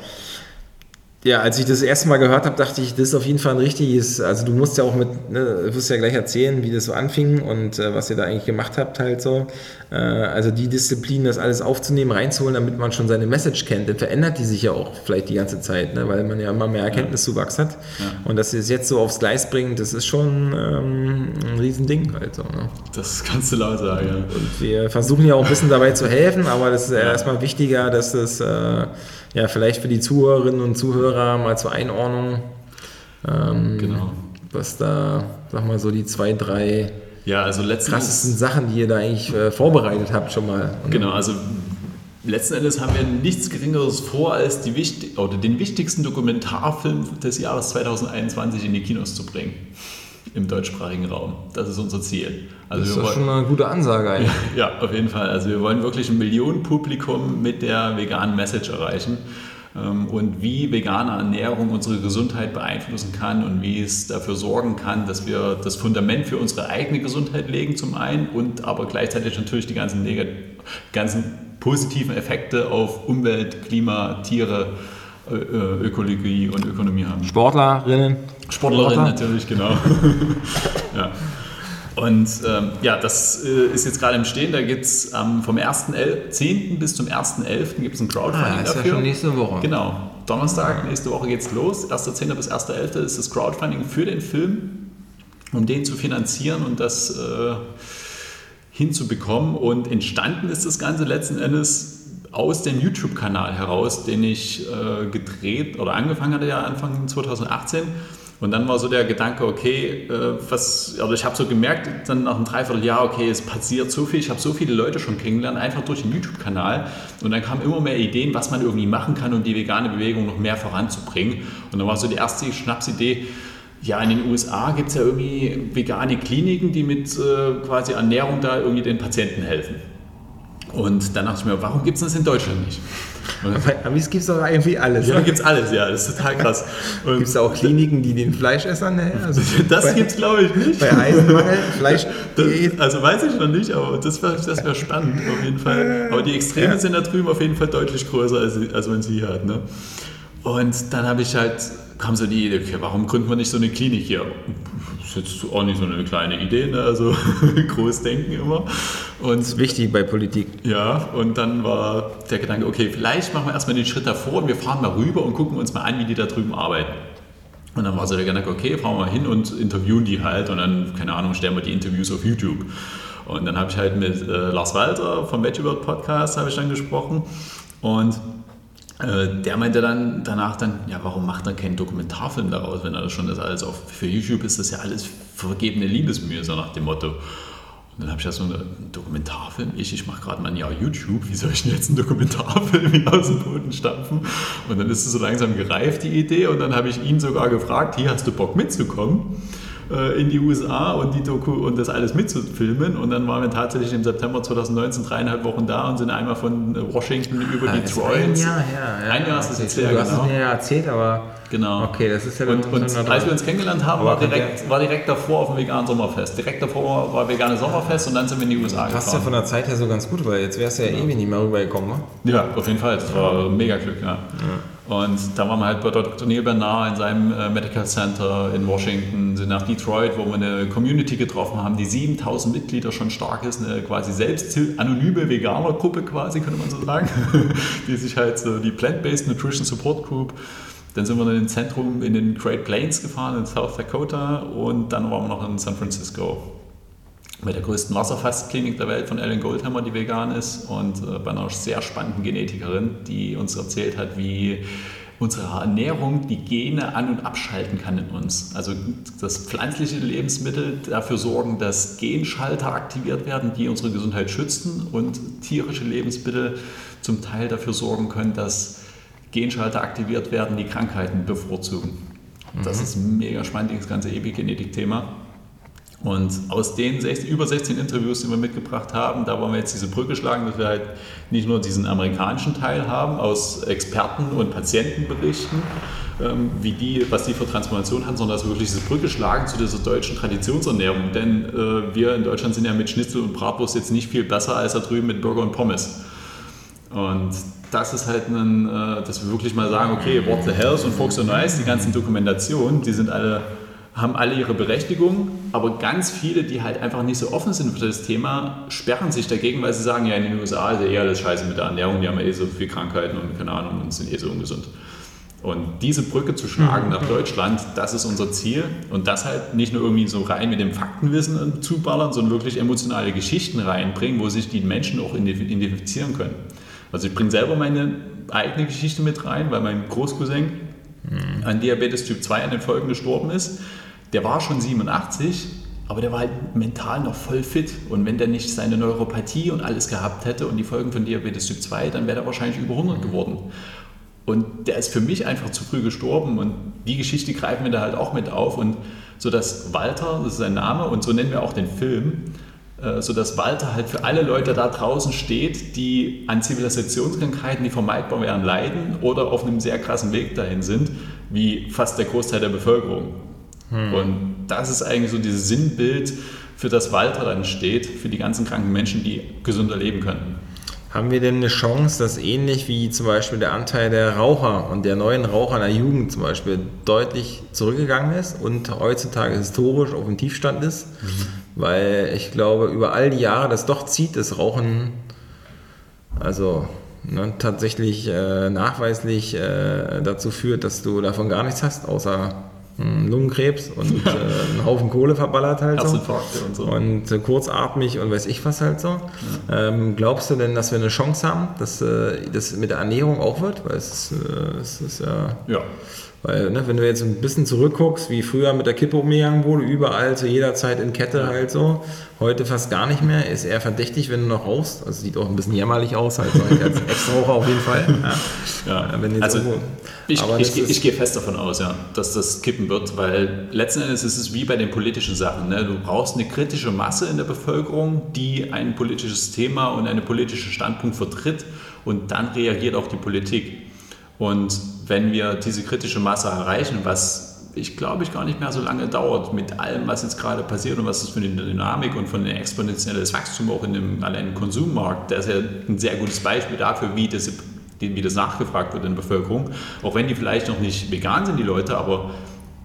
Ja, als ich das erste Mal gehört habe, dachte ich, das ist auf jeden Fall ein richtiges, also du musst ja auch mit, ne, du wirst ja gleich erzählen, wie das so anfing und äh, was ihr da eigentlich gemacht habt halt so. Äh, also die Disziplin, das alles aufzunehmen, reinzuholen, damit man schon seine Message kennt, dann verändert die sich ja auch vielleicht die ganze Zeit, ne, weil man ja immer mehr Erkenntniszuwachs hat. Ja. Und dass ihr es jetzt so aufs Gleis bringt, das ist schon ähm, ein Riesending halt so. Ne? Das kannst du laut sagen, ja. Und wir versuchen ja auch ein bisschen dabei zu helfen, aber das ist ja. erstmal wichtiger, dass es... Äh, ja, vielleicht für die Zuhörerinnen und Zuhörer mal zur Einordnung, ähm, genau. was da, sag mal so, die zwei, drei ja, also krassesten Sachen, die ihr da eigentlich äh, vorbereitet habt schon mal. Genau, also letzten Endes haben wir nichts Geringeres vor, als die wichtig oder den wichtigsten Dokumentarfilm des Jahres 2021 in die Kinos zu bringen. Im deutschsprachigen Raum. Das ist unser Ziel. Also das ist doch schon eine gute Ansage eigentlich. Ja, auf jeden Fall. Also wir wollen wirklich ein Millionenpublikum mit der veganen Message erreichen ähm, und wie vegane Ernährung unsere Gesundheit beeinflussen kann und wie es dafür sorgen kann, dass wir das Fundament für unsere eigene Gesundheit legen zum einen und aber gleichzeitig natürlich die ganzen, ganzen positiven Effekte auf Umwelt, Klima, Tiere, Ökologie und Ökonomie haben. Sportlerinnen. Sportlerinnen natürlich, genau. ja. Und ähm, ja, das äh, ist jetzt gerade im Stehen. Da gibt es ähm, vom 1.10. bis zum 1.11. gibt es ein Crowdfunding ah, ist dafür. Ja schon nächste Woche. Genau. Donnerstag, nächste Woche geht es los. 1.10. bis 1.11. ist das Crowdfunding für den Film, um den zu finanzieren und das äh, hinzubekommen. Und entstanden ist das Ganze letzten Endes aus dem YouTube-Kanal heraus, den ich äh, gedreht oder angefangen hatte ja Anfang 2018 und dann war so der Gedanke, okay, äh, was, also ich habe so gemerkt, dann nach einem Dreivierteljahr, okay, es passiert so viel, ich habe so viele Leute schon kennengelernt, einfach durch den YouTube-Kanal. Und dann kamen immer mehr Ideen, was man irgendwie machen kann, um die vegane Bewegung noch mehr voranzubringen. Und dann war so die erste Schnapsidee, ja, in den USA gibt es ja irgendwie vegane Kliniken, die mit äh, quasi Ernährung da irgendwie den Patienten helfen. Und dann dachte ich mir, warum gibt es das in Deutschland nicht? Bei Amis gibt es doch irgendwie alles. Ja, gibt es alles, ja, das ist total krass. Gibt es auch Kliniken, die den Fleischessern helfen? Also das gibt es, glaube ich, nicht. Bei Eisenmangel, Fleisch. Das, also weiß ich noch nicht, aber das wäre das wär spannend auf jeden Fall. Aber die Extreme ja. sind da drüben auf jeden Fall deutlich größer, als, als man sie hier hat. Ne? Und dann habe ich halt, kam so die Idee, okay, warum gründen wir nicht so eine Klinik hier? Das ist jetzt auch nicht so eine kleine Idee, ne? also groß denken immer. Und das ist wichtig bei Politik. Ja, und dann war der Gedanke, okay, vielleicht machen wir erstmal den Schritt davor und wir fahren mal rüber und gucken uns mal an, wie die da drüben arbeiten. Und dann war so der Gedanke, okay, fahren wir hin und interviewen die halt und dann, keine Ahnung, stellen wir die Interviews auf YouTube. Und dann habe ich halt mit äh, Lars Walter vom VeggieWorld Podcast habe ich dann gesprochen und der meinte dann danach dann, ja, warum macht er keinen Dokumentarfilm daraus, wenn er das schon das alles auf, für YouTube ist das ja alles vergebene Liebesmühe, so nach dem Motto. Und dann habe ich ja so einen Dokumentarfilm. Ich, ich mache gerade mal ein Jahr YouTube. Wie soll ich denn jetzt einen Dokumentarfilm aus dem Boden stampfen? Und dann ist es so langsam gereift, die Idee. Und dann habe ich ihn sogar gefragt, hier hast du Bock mitzukommen? Äh, in die USA und die Doku und das alles mitzufilmen. Und dann waren wir tatsächlich im September 2019 dreieinhalb Wochen da und sind einmal von Washington über ja, Detroit. Ein Jahr her. Ja, ein Jahr ist das jetzt her, Du hast es mir ja erzählt, aber Genau. Okay, das ist ja Und, und als wir uns kennengelernt haben, war direkt, war direkt davor auf dem veganen Sommerfest. Direkt davor war veganes Sommerfest und dann sind wir in die USA gefahren. Passt ja von der Zeit her so ganz gut, weil jetzt wärst du ja ja. ewig nicht mehr rübergekommen, ne? Ja, auf jeden Fall. Das war mega Glück, ja. ja. Und da waren wir halt bei Dr. Neil Bernard in seinem äh, Medical Center in Washington, sind nach Detroit, wo wir eine Community getroffen haben, die 7000 Mitglieder schon stark ist, eine quasi selbst anonyme Veganer-Gruppe quasi, könnte man so sagen, die sich halt so die Plant-Based Nutrition Support Group. Dann sind wir in den Zentrum in den Great Plains gefahren, in South Dakota und dann waren wir noch in San Francisco bei der größten Wasserfastklinik der Welt von Ellen Goldhammer, die vegan ist und äh, bei einer sehr spannenden Genetikerin, die uns erzählt hat, wie unsere Ernährung die Gene an- und abschalten kann in uns. Also dass pflanzliche Lebensmittel dafür sorgen, dass Genschalter aktiviert werden, die unsere Gesundheit schützen und tierische Lebensmittel zum Teil dafür sorgen können, dass Genschalter aktiviert werden, die Krankheiten bevorzugen. Das mhm. ist mega spannend, das ganze Epigenetik-Thema. Und aus den 16, über 16 Interviews, die wir mitgebracht haben, da wollen wir jetzt diese Brücke schlagen, dass wir halt nicht nur diesen amerikanischen Teil haben, aus Experten und Patientenberichten, ähm, wie die, was die für Transformation haben, sondern dass wir wirklich diese Brücke schlagen zu dieser deutschen Traditionsernährung. Denn äh, wir in Deutschland sind ja mit Schnitzel und Bratwurst jetzt nicht viel besser als da drüben mit Burger und Pommes. Und das ist halt ein, äh, dass wir wirklich mal sagen, okay, What the Hells und Fox and Nice, die ganzen Dokumentationen, die sind alle, haben alle ihre Berechtigung, aber ganz viele, die halt einfach nicht so offen sind für das Thema, sperren sich dagegen, weil sie sagen, ja, in den USA ist ja eher alles scheiße mit der Ernährung, die haben ja eh so viele Krankheiten und keine Ahnung und sind eh so ungesund. Und diese Brücke zu schlagen nach Deutschland, das ist unser Ziel. Und das halt nicht nur irgendwie so rein mit dem Faktenwissen zuballern, sondern wirklich emotionale Geschichten reinbringen, wo sich die Menschen auch identifizieren können. Also ich bringe selber meine eigene Geschichte mit rein, weil mein Großcousin mhm. an Diabetes Typ 2 an den Folgen gestorben ist. Der war schon 87 aber der war halt mental noch voll fit. Und wenn der nicht seine Neuropathie und alles gehabt hätte und die Folgen von Diabetes Typ 2, dann wäre er wahrscheinlich über 100 geworden. Und der ist für mich einfach zu früh gestorben und die Geschichte greifen wir da halt auch mit auf. Und so dass Walter, das ist sein Name und so nennen wir auch den Film, äh, so dass Walter halt für alle Leute da draußen steht, die an Zivilisationskrankheiten, die vermeidbar wären, leiden oder auf einem sehr krassen Weg dahin sind, wie fast der Großteil der Bevölkerung. Hm. Und das ist eigentlich so dieses Sinnbild, für das Walter dann steht, für die ganzen kranken Menschen, die gesünder leben könnten. Haben wir denn eine Chance, dass ähnlich wie zum Beispiel der Anteil der Raucher und der neuen Raucher in der Jugend zum Beispiel deutlich zurückgegangen ist und heutzutage historisch auf dem Tiefstand ist? Mhm. Weil ich glaube, über all die Jahre das doch zieht, das Rauchen, also ne, tatsächlich äh, nachweislich äh, dazu führt, dass du davon gar nichts hast, außer Lungenkrebs und äh, einen Haufen Kohle verballert halt so. und so. Und äh, kurzatmig und weiß ich was halt so. Ja. Ähm, glaubst du denn, dass wir eine Chance haben, dass äh, das mit der Ernährung auch wird? Weil es, äh, es ist ja. ja. Weil, ne, wenn du jetzt ein bisschen zurückguckst, wie früher mit der Kippe umgegangen wurde, überall zu jeder Zeit in Kette halt so, heute fast gar nicht mehr, ist eher verdächtig, wenn du noch rauchst. Also sieht auch ein bisschen jämmerlich aus, halt so als Ex-Raucher auf jeden Fall. Ja. ja. also, irgendwo, ich, ich, ich, ich, gehe fest davon aus, ja, dass das kippen wird, weil letzten Endes ist es wie bei den politischen Sachen. Ne? Du brauchst eine kritische Masse in der Bevölkerung, die ein politisches Thema und einen politischen Standpunkt vertritt und dann reagiert auch die Politik. Und wenn wir diese kritische Masse erreichen, was ich glaube ich gar nicht mehr so lange dauert mit allem, was jetzt gerade passiert und was das für eine Dynamik und von ein exponentielles Wachstum auch in dem allein Konsummarkt, der ist ja ein sehr gutes Beispiel dafür, wie das, wie das nachgefragt wird in der Bevölkerung. Auch wenn die vielleicht noch nicht vegan sind, die Leute, aber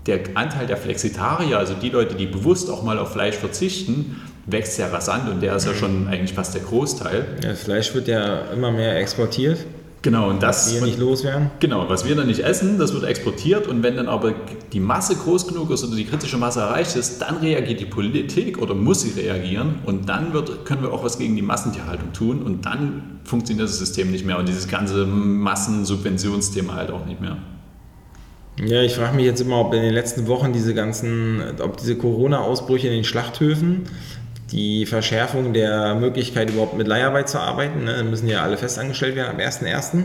der Anteil der Flexitarier, also die Leute, die bewusst auch mal auf Fleisch verzichten, wächst sehr rasant und der ist ja schon eigentlich fast der Großteil. Ja, Fleisch wird ja immer mehr exportiert. Genau, und das. Was wir nicht loswerden. Genau, was wir dann nicht essen, das wird exportiert und wenn dann aber die Masse groß genug ist oder die kritische Masse erreicht ist, dann reagiert die Politik oder muss sie reagieren und dann wird, können wir auch was gegen die Massentierhaltung tun und dann funktioniert das System nicht mehr und dieses ganze Massensubventionsthema halt auch nicht mehr. Ja, ich frage mich jetzt immer, ob in den letzten Wochen diese ganzen, ob diese Corona-Ausbrüche in den Schlachthöfen die Verschärfung der Möglichkeit, überhaupt mit Leiharbeit zu arbeiten. Ne? müssen ja alle festangestellt werden am 1.1. Mhm.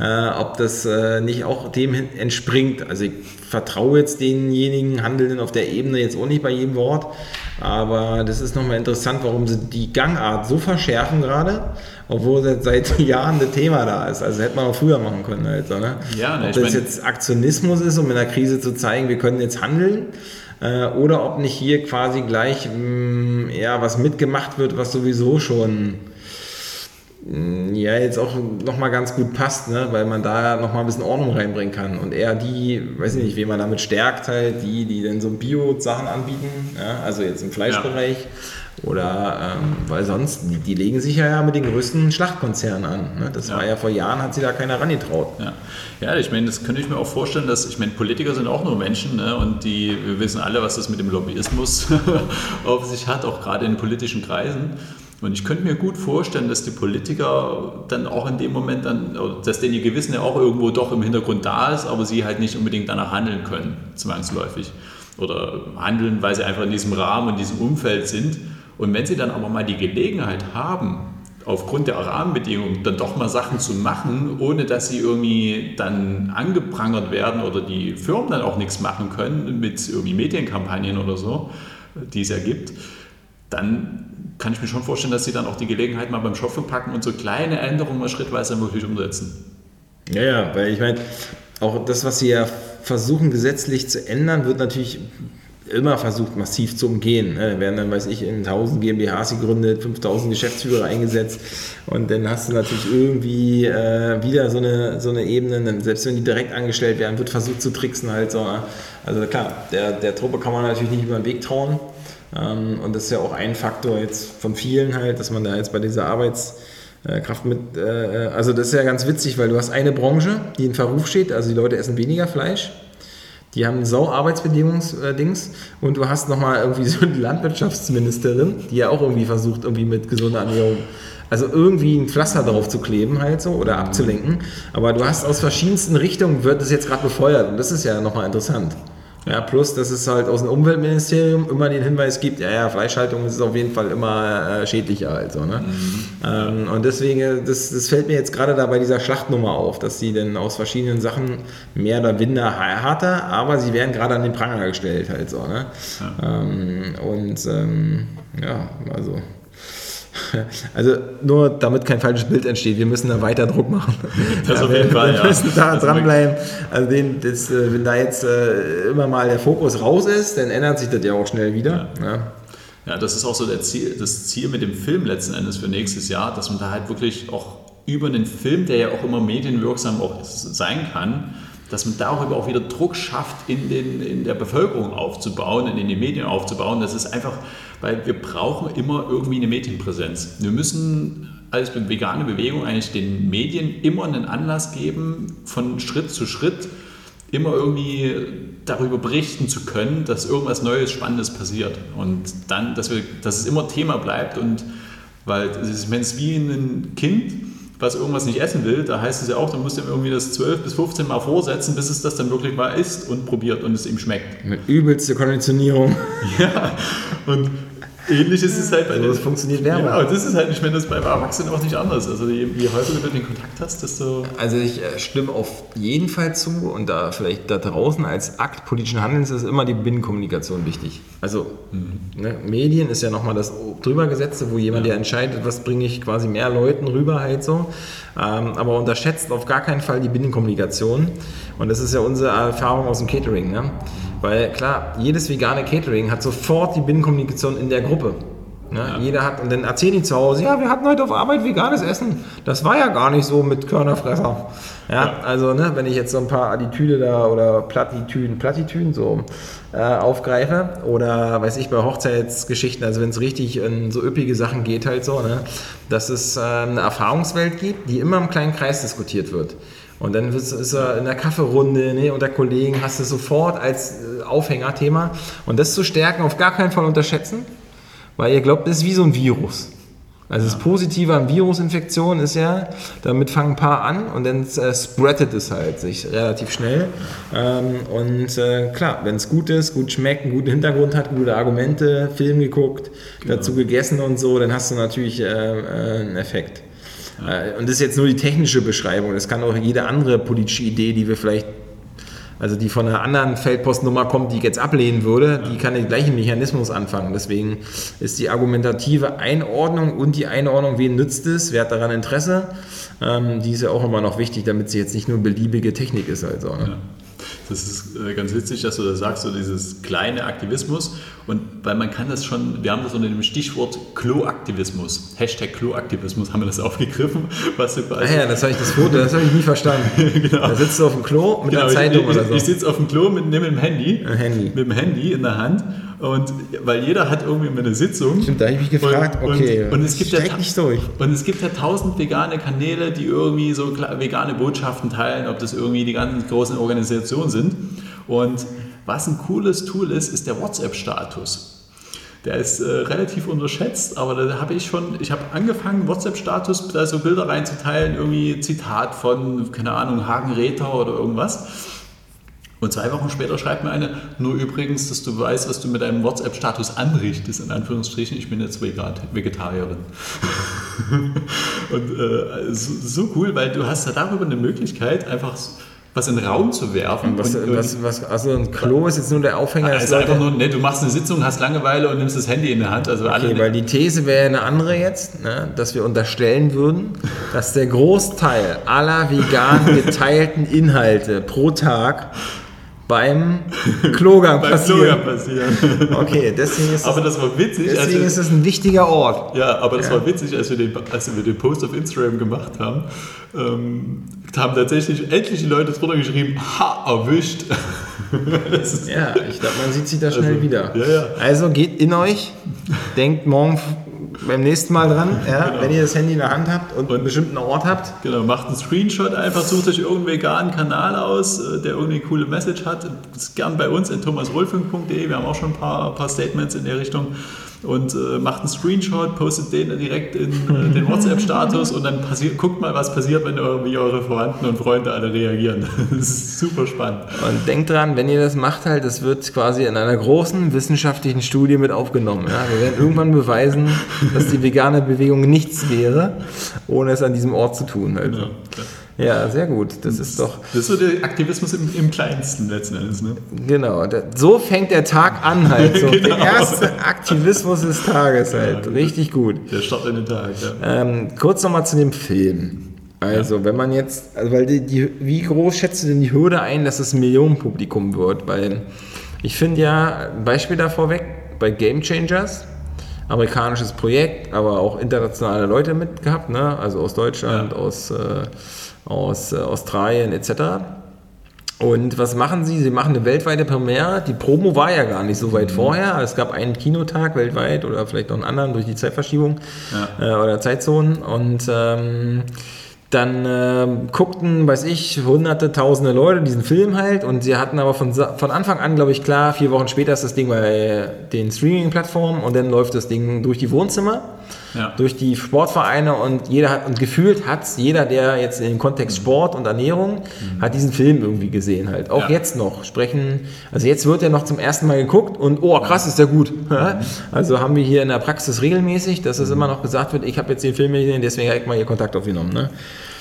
Äh, ob das äh, nicht auch dem entspringt. Also ich vertraue jetzt denjenigen Handelnden auf der Ebene jetzt auch nicht bei jedem Wort. Aber das ist nochmal interessant, warum sie die Gangart so verschärfen gerade, obwohl seit Jahren das Thema da ist. Also hätte man auch früher machen können. Also, ne? ja, ne, Ob das jetzt Aktionismus ist, um in der Krise zu zeigen, wir können jetzt handeln äh, oder ob nicht hier quasi gleich mh, mm, ja, was mitgemacht wird, was sowieso schon mh, mm, ja jetzt auch nochmal ganz gut passt, ne? weil man da nochmal ein bisschen Ordnung reinbringen kann und eher die, weiß ich nicht, wie man damit stärkt halt, die, die dann so Bio-Sachen anbieten, ja? also jetzt im Fleischbereich. Ja oder ähm, weil sonst, die, die, legen sich ja mit den größten Schlachtkonzernen an. Ne? Das ja. war ja vor Jahren, hat sie da keiner rangetraut. Ja. ja, ich meine, das könnte ich mir auch vorstellen, dass, ich meine, Politiker sind auch nur Menschen ne? und die, wir wissen alle, was das mit dem Lobbyismus auf sich hat, auch gerade in politischen Kreisen. Und ich könnte mir gut vorstellen, dass die Politiker dann auch in dem Moment dann, dass denen ihr Gewissen ja auch irgendwo doch im Hintergrund da ist, aber sie halt nicht unbedingt danach handeln können, zwangsläufig. Oder handeln, weil sie einfach in diesem Rahmen und diesem Umfeld sind und wenn sie dann aber mal die Gelegenheit haben, aufgrund der Rahmenbedingungen dann doch mal Sachen zu machen, ohne dass sie irgendwie dann angeprangert werden oder die Firmen dann auch nichts machen können mit irgendwie Medienkampagnen oder so, die es ja gibt, dann kann ich mir schon vorstellen, dass sie dann auch die Gelegenheit mal beim Schopfe packen und so kleine Änderungen mal schrittweise wirklich umsetzen. Ja, ja, weil ich meine, auch das, was sie ja versuchen gesetzlich zu ändern, wird natürlich immer versucht, massiv zu umgehen. Da werden dann, weiß ich, in 1000 GmbHs gegründet, 5000 Geschäftsführer eingesetzt und dann hast du natürlich irgendwie äh, wieder so eine, so eine Ebene, selbst wenn die direkt angestellt werden, wird versucht zu tricksen halt so. Also klar, der, der Truppe kann man natürlich nicht über den Weg trauen ähm, und das ist ja auch ein Faktor jetzt von vielen halt, dass man da jetzt bei dieser Arbeitskraft mit, äh, also das ist ja ganz witzig, weil du hast eine Branche, die in Verruf steht, also die Leute essen weniger Fleisch die haben sau Arbeitsbedingungsdings äh, und du hast nochmal irgendwie so eine Landwirtschaftsministerin, die ja auch irgendwie versucht, irgendwie mit gesunder Ernährung, also irgendwie ein Pflaster drauf zu kleben halt so oder abzulenken. Aber du hast aus verschiedensten Richtungen wird das jetzt gerade befeuert und das ist ja nochmal interessant. Ja, plus, dass es halt aus dem Umweltministerium immer den Hinweis gibt, ja, ja, Fleischhaltung ist auf jeden Fall immer äh, schädlicher. Also, ne? Mhm. Ähm, und deswegen, das, das fällt mir jetzt gerade da bei dieser Schlachtnummer auf, dass sie denn aus verschiedenen Sachen mehr oder minder harter, aber sie werden gerade an den Pranger gestellt halt so. Ne? Ja. Ähm, und ähm, ja, also also nur damit kein falsches Bild entsteht, wir müssen da weiter Druck machen. Das auf jeden Fall, wir ja. müssen da dranbleiben. Also den, das, äh, wenn da jetzt äh, immer mal der Fokus raus ist, dann ändert sich das ja auch schnell wieder. Ja. ja. das ist auch so Ziel, das Ziel mit dem Film letzten Endes für nächstes Jahr, dass man da halt wirklich auch über einen Film, der ja auch immer medienwirksam auch sein kann, dass man darüber auch wieder Druck schafft, in, den, in der Bevölkerung aufzubauen, in den Medien aufzubauen. Das ist einfach, weil wir brauchen immer irgendwie eine Medienpräsenz. Wir müssen als vegane Bewegung eigentlich den Medien immer einen Anlass geben, von Schritt zu Schritt immer irgendwie darüber berichten zu können, dass irgendwas Neues, Spannendes passiert. Und dann, dass, wir, dass es immer Thema bleibt und weil es ist wie ein Kind, was irgendwas nicht essen will, da heißt es ja auch, du musst ihm irgendwie das 12 bis 15 Mal vorsetzen, bis es das dann wirklich mal isst und probiert und es ihm schmeckt. Mit übelste Konditionierung. Ja, und Ähnlich ist es halt bei also das funktioniert Werbung. Ja, das ist halt, ich meine, das bei Erwachsenen auch nicht anders. Also je, je häufiger du den Kontakt hast, desto... Also ich äh, stimme auf jeden Fall zu und da vielleicht da draußen als Akt politischen Handelns ist immer die Binnenkommunikation wichtig. Also mhm. ne, Medien ist ja nochmal das drüber gesetzte, wo jemand, ja. der entscheidet, was bringe ich quasi mehr Leuten rüber halt so. Ähm, aber unterschätzt auf gar keinen Fall die Binnenkommunikation. Und das ist ja unsere Erfahrung aus dem Catering. Ne? Weil klar, jedes vegane Catering hat sofort die Binnenkommunikation in der Gruppe. Ne? Ja. Jeder hat, und dann erzählen die zu Hause, ja, wir hatten heute auf Arbeit veganes Essen. Das war ja gar nicht so mit Körnerfresser. Ja, ja. also, ne, wenn ich jetzt so ein paar Attitüde da oder Plattitüden, Plattitüden so äh, aufgreife oder, weiß ich, bei Hochzeitsgeschichten, also wenn es richtig in so üppige Sachen geht halt so, ne, dass es äh, eine Erfahrungswelt gibt, die immer im kleinen Kreis diskutiert wird. Und dann ist er in der Kaffeerunde ne, unter Kollegen, hast du sofort als äh, Aufhängerthema. Und das zu stärken, auf gar keinen Fall unterschätzen, weil ihr glaubt, das ist wie so ein Virus. Also das Positive an Virusinfektionen ist ja, damit fangen ein paar an und dann äh, spreadet es halt sich relativ schnell. Ähm, und äh, klar, wenn es gut ist, gut schmeckt, einen guten Hintergrund hat, gute Argumente, Film geguckt, genau. dazu gegessen und so, dann hast du natürlich äh einen Effekt. Ja. Und das ist jetzt nur die technische Beschreibung. Das kann auch jede andere politische Idee, die wir vielleicht, also die von einer anderen Feldpostnummer kommt, die ich jetzt ablehnen würde, ja. die kann den gleichen Mechanismus anfangen. Deswegen ist die argumentative Einordnung und die Einordnung, wen nützt es, wer hat daran Interesse, ähm, die ist ja auch immer noch wichtig, damit sie jetzt nicht nur beliebige Technik ist. Also, ne? ja. Das ist äh, ganz witzig, dass du das sagst, so dieses kleine Aktivismus. Und weil man kann das schon, wir haben das unter dem Stichwort Kloaktivismus, Hashtag Kloaktivismus, haben wir das aufgegriffen. Was du ah ja, das habe ich das Foto, das habe ich nie verstanden. genau. Da sitzt du auf dem Klo mit genau, einer Zeitung ich, ich, oder so. Ich sitze auf dem Klo mit, mit dem Handy, Ein Handy, mit dem Handy in der Hand und weil jeder hat irgendwie eine Sitzung. Stimmt, da habe ich mich gefragt, und, okay. Und, und es gibt ja nicht durch. Und es gibt ja tausend vegane Kanäle, die irgendwie so vegane Botschaften teilen, ob das irgendwie die ganzen großen Organisationen sind. Und was ein cooles Tool ist, ist der WhatsApp-Status. Der ist äh, relativ unterschätzt, aber da habe ich schon, ich habe angefangen, WhatsApp-Status, da so Bilder reinzuteilen, irgendwie Zitat von, keine Ahnung, Hagen Räther oder irgendwas. Und zwei Wochen später schreibt mir eine, nur übrigens, dass du weißt, was du mit deinem WhatsApp-Status anrichtest, in Anführungsstrichen, ich bin jetzt Vegetarierin. und äh, so, so, cool, weil du hast ja darüber eine Möglichkeit, einfach was in den Raum zu werfen. Was, und, was, was, also ein Klo ist jetzt nur der Aufhänger. Also einfach nur, ne, du machst eine Sitzung, hast Langeweile und nimmst das Handy in der Hand. Also okay, alle, weil die These wäre eine andere jetzt, ne, dass wir unterstellen würden, dass der Großteil aller vegan geteilten Inhalte pro Tag beim Klogang passieren. passieren. Okay, deswegen ist aber das war witzig. Deswegen wir, ist es ein wichtiger Ort. Ja, aber das ja. war witzig, als wir, den, als wir den Post auf Instagram gemacht haben. Ähm, haben tatsächlich etliche Leute drunter geschrieben, ha, erwischt. ja, ich glaube, man sieht sich da schnell also, wieder. Ja, ja. Also geht in euch, denkt morgen beim nächsten Mal dran, ja, genau. wenn ihr das Handy in der Hand habt und, und, einen bestimmten Ort habt. Genau, macht einen Screenshot einfach, sucht euch irgendeinen veganen Kanal aus, äh, der irgendwie eine coole Message hat. Gern bei uns in thomasrolfing.de. Wir haben auch schon ein paar, ein paar Statements in der Richtung. Und äh, macht einen Screenshot, postet den direkt in äh, den WhatsApp-Status und dann guckt mal, was passiert, wenn irgendwie eure Verwandten und Freunde alle reagieren. Das ist super spannend. Und denkt dran, wenn ihr das macht, halt, das wird quasi in einer großen wissenschaftlichen Studie mit aufgenommen. Ja? Wir werden irgendwann beweisen, dass die vegane Bewegung nichts wäre, ohne es an diesem Ort zu tun. Also. Genau. Ja, sehr gut. Das ist doch. Das ist so der Aktivismus im, im kleinsten letzten Endes, ne? Genau. So fängt der Tag an halt. So. genau. Der erste Aktivismus des Tages halt. Ja, Richtig gut. Der Start in den Tag, ja. Ähm, kurz nochmal zu dem Film. Also, ja. wenn man jetzt, also weil die, die, wie groß schätzt du denn die Hürde ein, dass es ein Millionenpublikum wird? Weil ich finde ja, ein Beispiel davor weg, bei Game Changers, amerikanisches Projekt, aber auch internationale Leute mitgehabt, ne? also aus Deutschland, ja. aus äh, aus äh, Australien etc. Und was machen sie? Sie machen eine weltweite Premiere. Die Promo war ja gar nicht so weit mhm. vorher. Es gab einen Kinotag weltweit oder vielleicht noch einen anderen durch die Zeitverschiebung ja. äh, oder Zeitzonen. Und ähm, dann äh, guckten, weiß ich, hunderte, tausende Leute diesen Film halt und sie hatten aber von, von Anfang an, glaube ich, klar, vier Wochen später ist das Ding bei den Streaming-Plattformen und dann läuft das Ding durch die Wohnzimmer ja. durch die Sportvereine und jeder hat, und gefühlt hat jeder, der jetzt in den Kontext Sport und Ernährung, mhm. hat diesen Film irgendwie gesehen halt. Auch ja. jetzt noch sprechen, also jetzt wird er noch zum ersten Mal geguckt und oh krass, ist der gut. Mhm. also haben wir hier in der Praxis regelmäßig, dass es immer noch gesagt wird, ich habe jetzt den Film gesehen, deswegen habe ich mal hier Kontakt aufgenommen. Ne?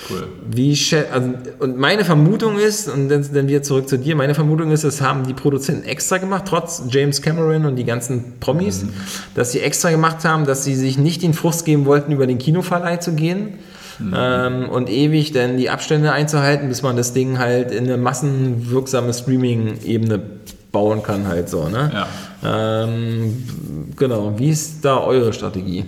Cool. Wie, also, und meine Vermutung ist, und dann, dann wieder zurück zu dir, meine Vermutung ist, das haben die Produzenten extra gemacht, trotz James Cameron und die ganzen Promis, mhm. dass sie extra gemacht haben, dass sie sich nicht den Frust geben wollten, über den Kinoverleih zu gehen. Mhm. Ähm, und ewig dann die Abstände einzuhalten, bis man das Ding halt in eine massenwirksame Streaming-Ebene bauen kann, halt so. Ne? Ja. Ähm, genau, wie ist da eure Strategie?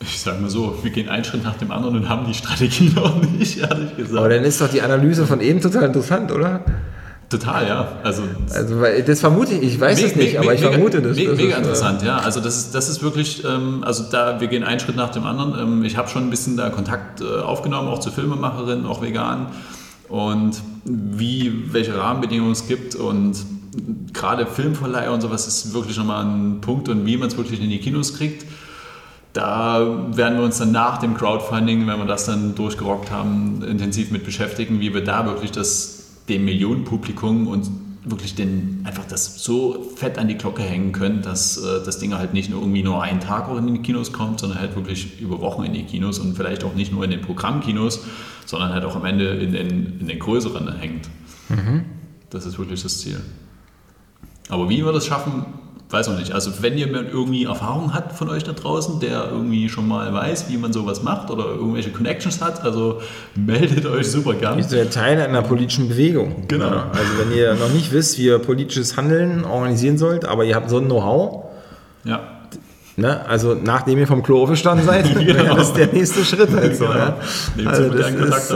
Ich sage mal so, wir gehen einen Schritt nach dem anderen und haben die Strategie noch nicht, ehrlich gesagt. Aber dann ist doch die Analyse von eben total interessant, oder? Total, ja. Also, also das vermute ich, ich weiß es nicht, me aber ich vermute das. Mega, mega interessant, ja. Also das ist, das ist wirklich, ähm, also da, wir gehen einen Schritt nach dem anderen. Ähm, ich habe schon ein bisschen da Kontakt äh, aufgenommen, auch zu Filmemacherinnen, auch vegan und wie, welche Rahmenbedingungen es gibt und gerade Filmverleiher und sowas ist wirklich nochmal ein Punkt und wie man es wirklich in die Kinos kriegt da werden wir uns dann nach dem Crowdfunding, wenn wir das dann durchgerockt haben, intensiv mit beschäftigen, wie wir da wirklich das, dem Millionenpublikum und wirklich den, einfach das so fett an die Glocke hängen können, dass äh, das Ding halt nicht nur irgendwie nur einen Tag in die Kinos kommt, sondern halt wirklich über Wochen in die Kinos und vielleicht auch nicht nur in den Programmkinos, sondern halt auch am Ende in den, in den größeren hängt. Mhm. Das ist wirklich das Ziel. Aber wie wir das schaffen, weiß noch nicht. Also wenn ihr irgendwie Erfahrung hat von euch da draußen, der irgendwie schon mal weiß, wie man sowas macht oder irgendwelche Connections hat, also meldet euch super gern. Ihr seid Teil einer politischen Bewegung. Genau. Ja, also wenn ihr noch nicht wisst, wie ihr politisches Handeln organisieren sollt, aber ihr habt so ein Know-how. Ja. Ne? Also nachdem ihr vom Klo aufgestanden seid, genau. das ist der nächste Schritt. Also, genau. ja. also das ist,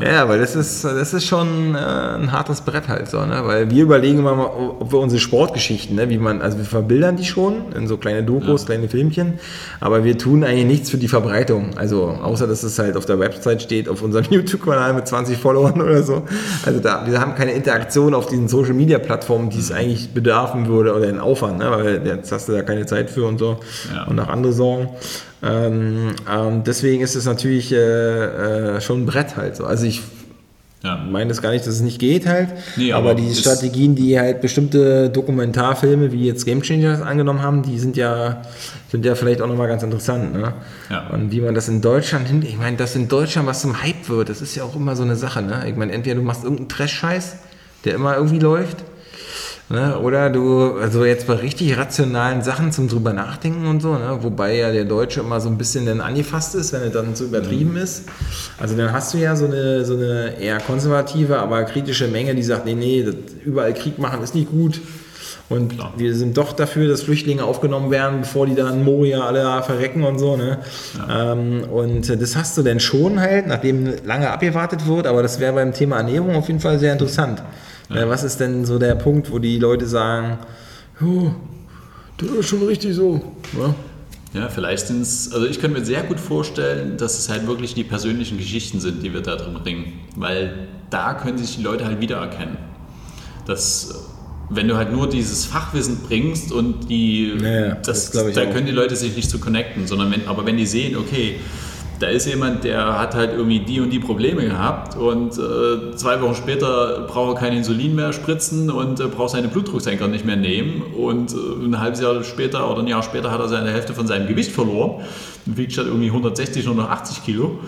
ähm, ja, weil das ist, das ist schon äh, ein hartes Brett halt so, ne? Weil wir überlegen immer mal, ob wir unsere Sportgeschichten, ne, wie man, also wir verbildern die schon in so kleine Dokus, ja. kleine Filmchen, aber wir tun eigentlich nichts für die Verbreitung. Also außer dass es halt auf der Website steht, auf unserem YouTube-Kanal mit 20 Followern oder so. Also da, wir haben keine Interaktion auf diesen Social Media Plattformen, die es mhm. eigentlich bedarfen würde oder den Aufwand, ne? Weil jetzt hast du da keine Zeit für und so ja. und nach andere Sorgen. Ähm, ähm, deswegen ist es natürlich äh, äh, schon ein Brett halt so. Also ich ja. meine es gar nicht, dass es nicht geht halt, nee, aber, aber die Strategien, die halt bestimmte Dokumentarfilme wie jetzt Game Changers angenommen haben, die sind ja, sind ja vielleicht auch nochmal ganz interessant. Ne? Ja. Und wie man das in Deutschland hin, ich meine, dass in Deutschland was zum Hype wird, das ist ja auch immer so eine Sache. Ne? Ich meine, entweder du machst irgendeinen Trash-Scheiß, der immer irgendwie läuft, Ne? Oder du, also jetzt bei richtig rationalen Sachen zum drüber nachdenken und so, ne? wobei ja der Deutsche immer so ein bisschen dann angefasst ist, wenn er dann zu übertrieben mhm. ist. Also dann hast du ja so eine, so eine eher konservative, aber kritische Menge, die sagt, nee, nee, überall Krieg machen ist nicht gut. Und Klar. wir sind doch dafür, dass Flüchtlinge aufgenommen werden, bevor die dann Moria alle verrecken und so. Ne? Ja. Ähm, und das hast du denn schon halt, nachdem lange abgewartet wird, aber das wäre beim Thema Ernährung auf jeden Fall sehr interessant. Ja. Was ist denn so der Punkt, wo die Leute sagen, oh, das ist schon richtig so. Ja? Ja, vielleicht sind es, also ich könnte mir sehr gut vorstellen, dass es halt wirklich die persönlichen Geschichten sind, die wir da drin bringen. Weil da können sich die Leute halt wiedererkennen. Das wenn du halt nur dieses Fachwissen bringst und die, Ja, das, das da können die Leute sich nicht zu connecten, sondern wenn, aber wenn die sehen, okay, da ist jemand, der hat halt irgendwie die und die Probleme gehabt und äh, zwei Wochen später braucht er kein Insulin mehr spritzen und äh, braucht seine Blutdrucksenker nicht mehr nehmen und äh, ein halbes Jahr später oder ein Jahr später hat er seine Hälfte von seinem Gewicht verloren und wiegt statt irgendwie 160 nur noch 80 Kilo.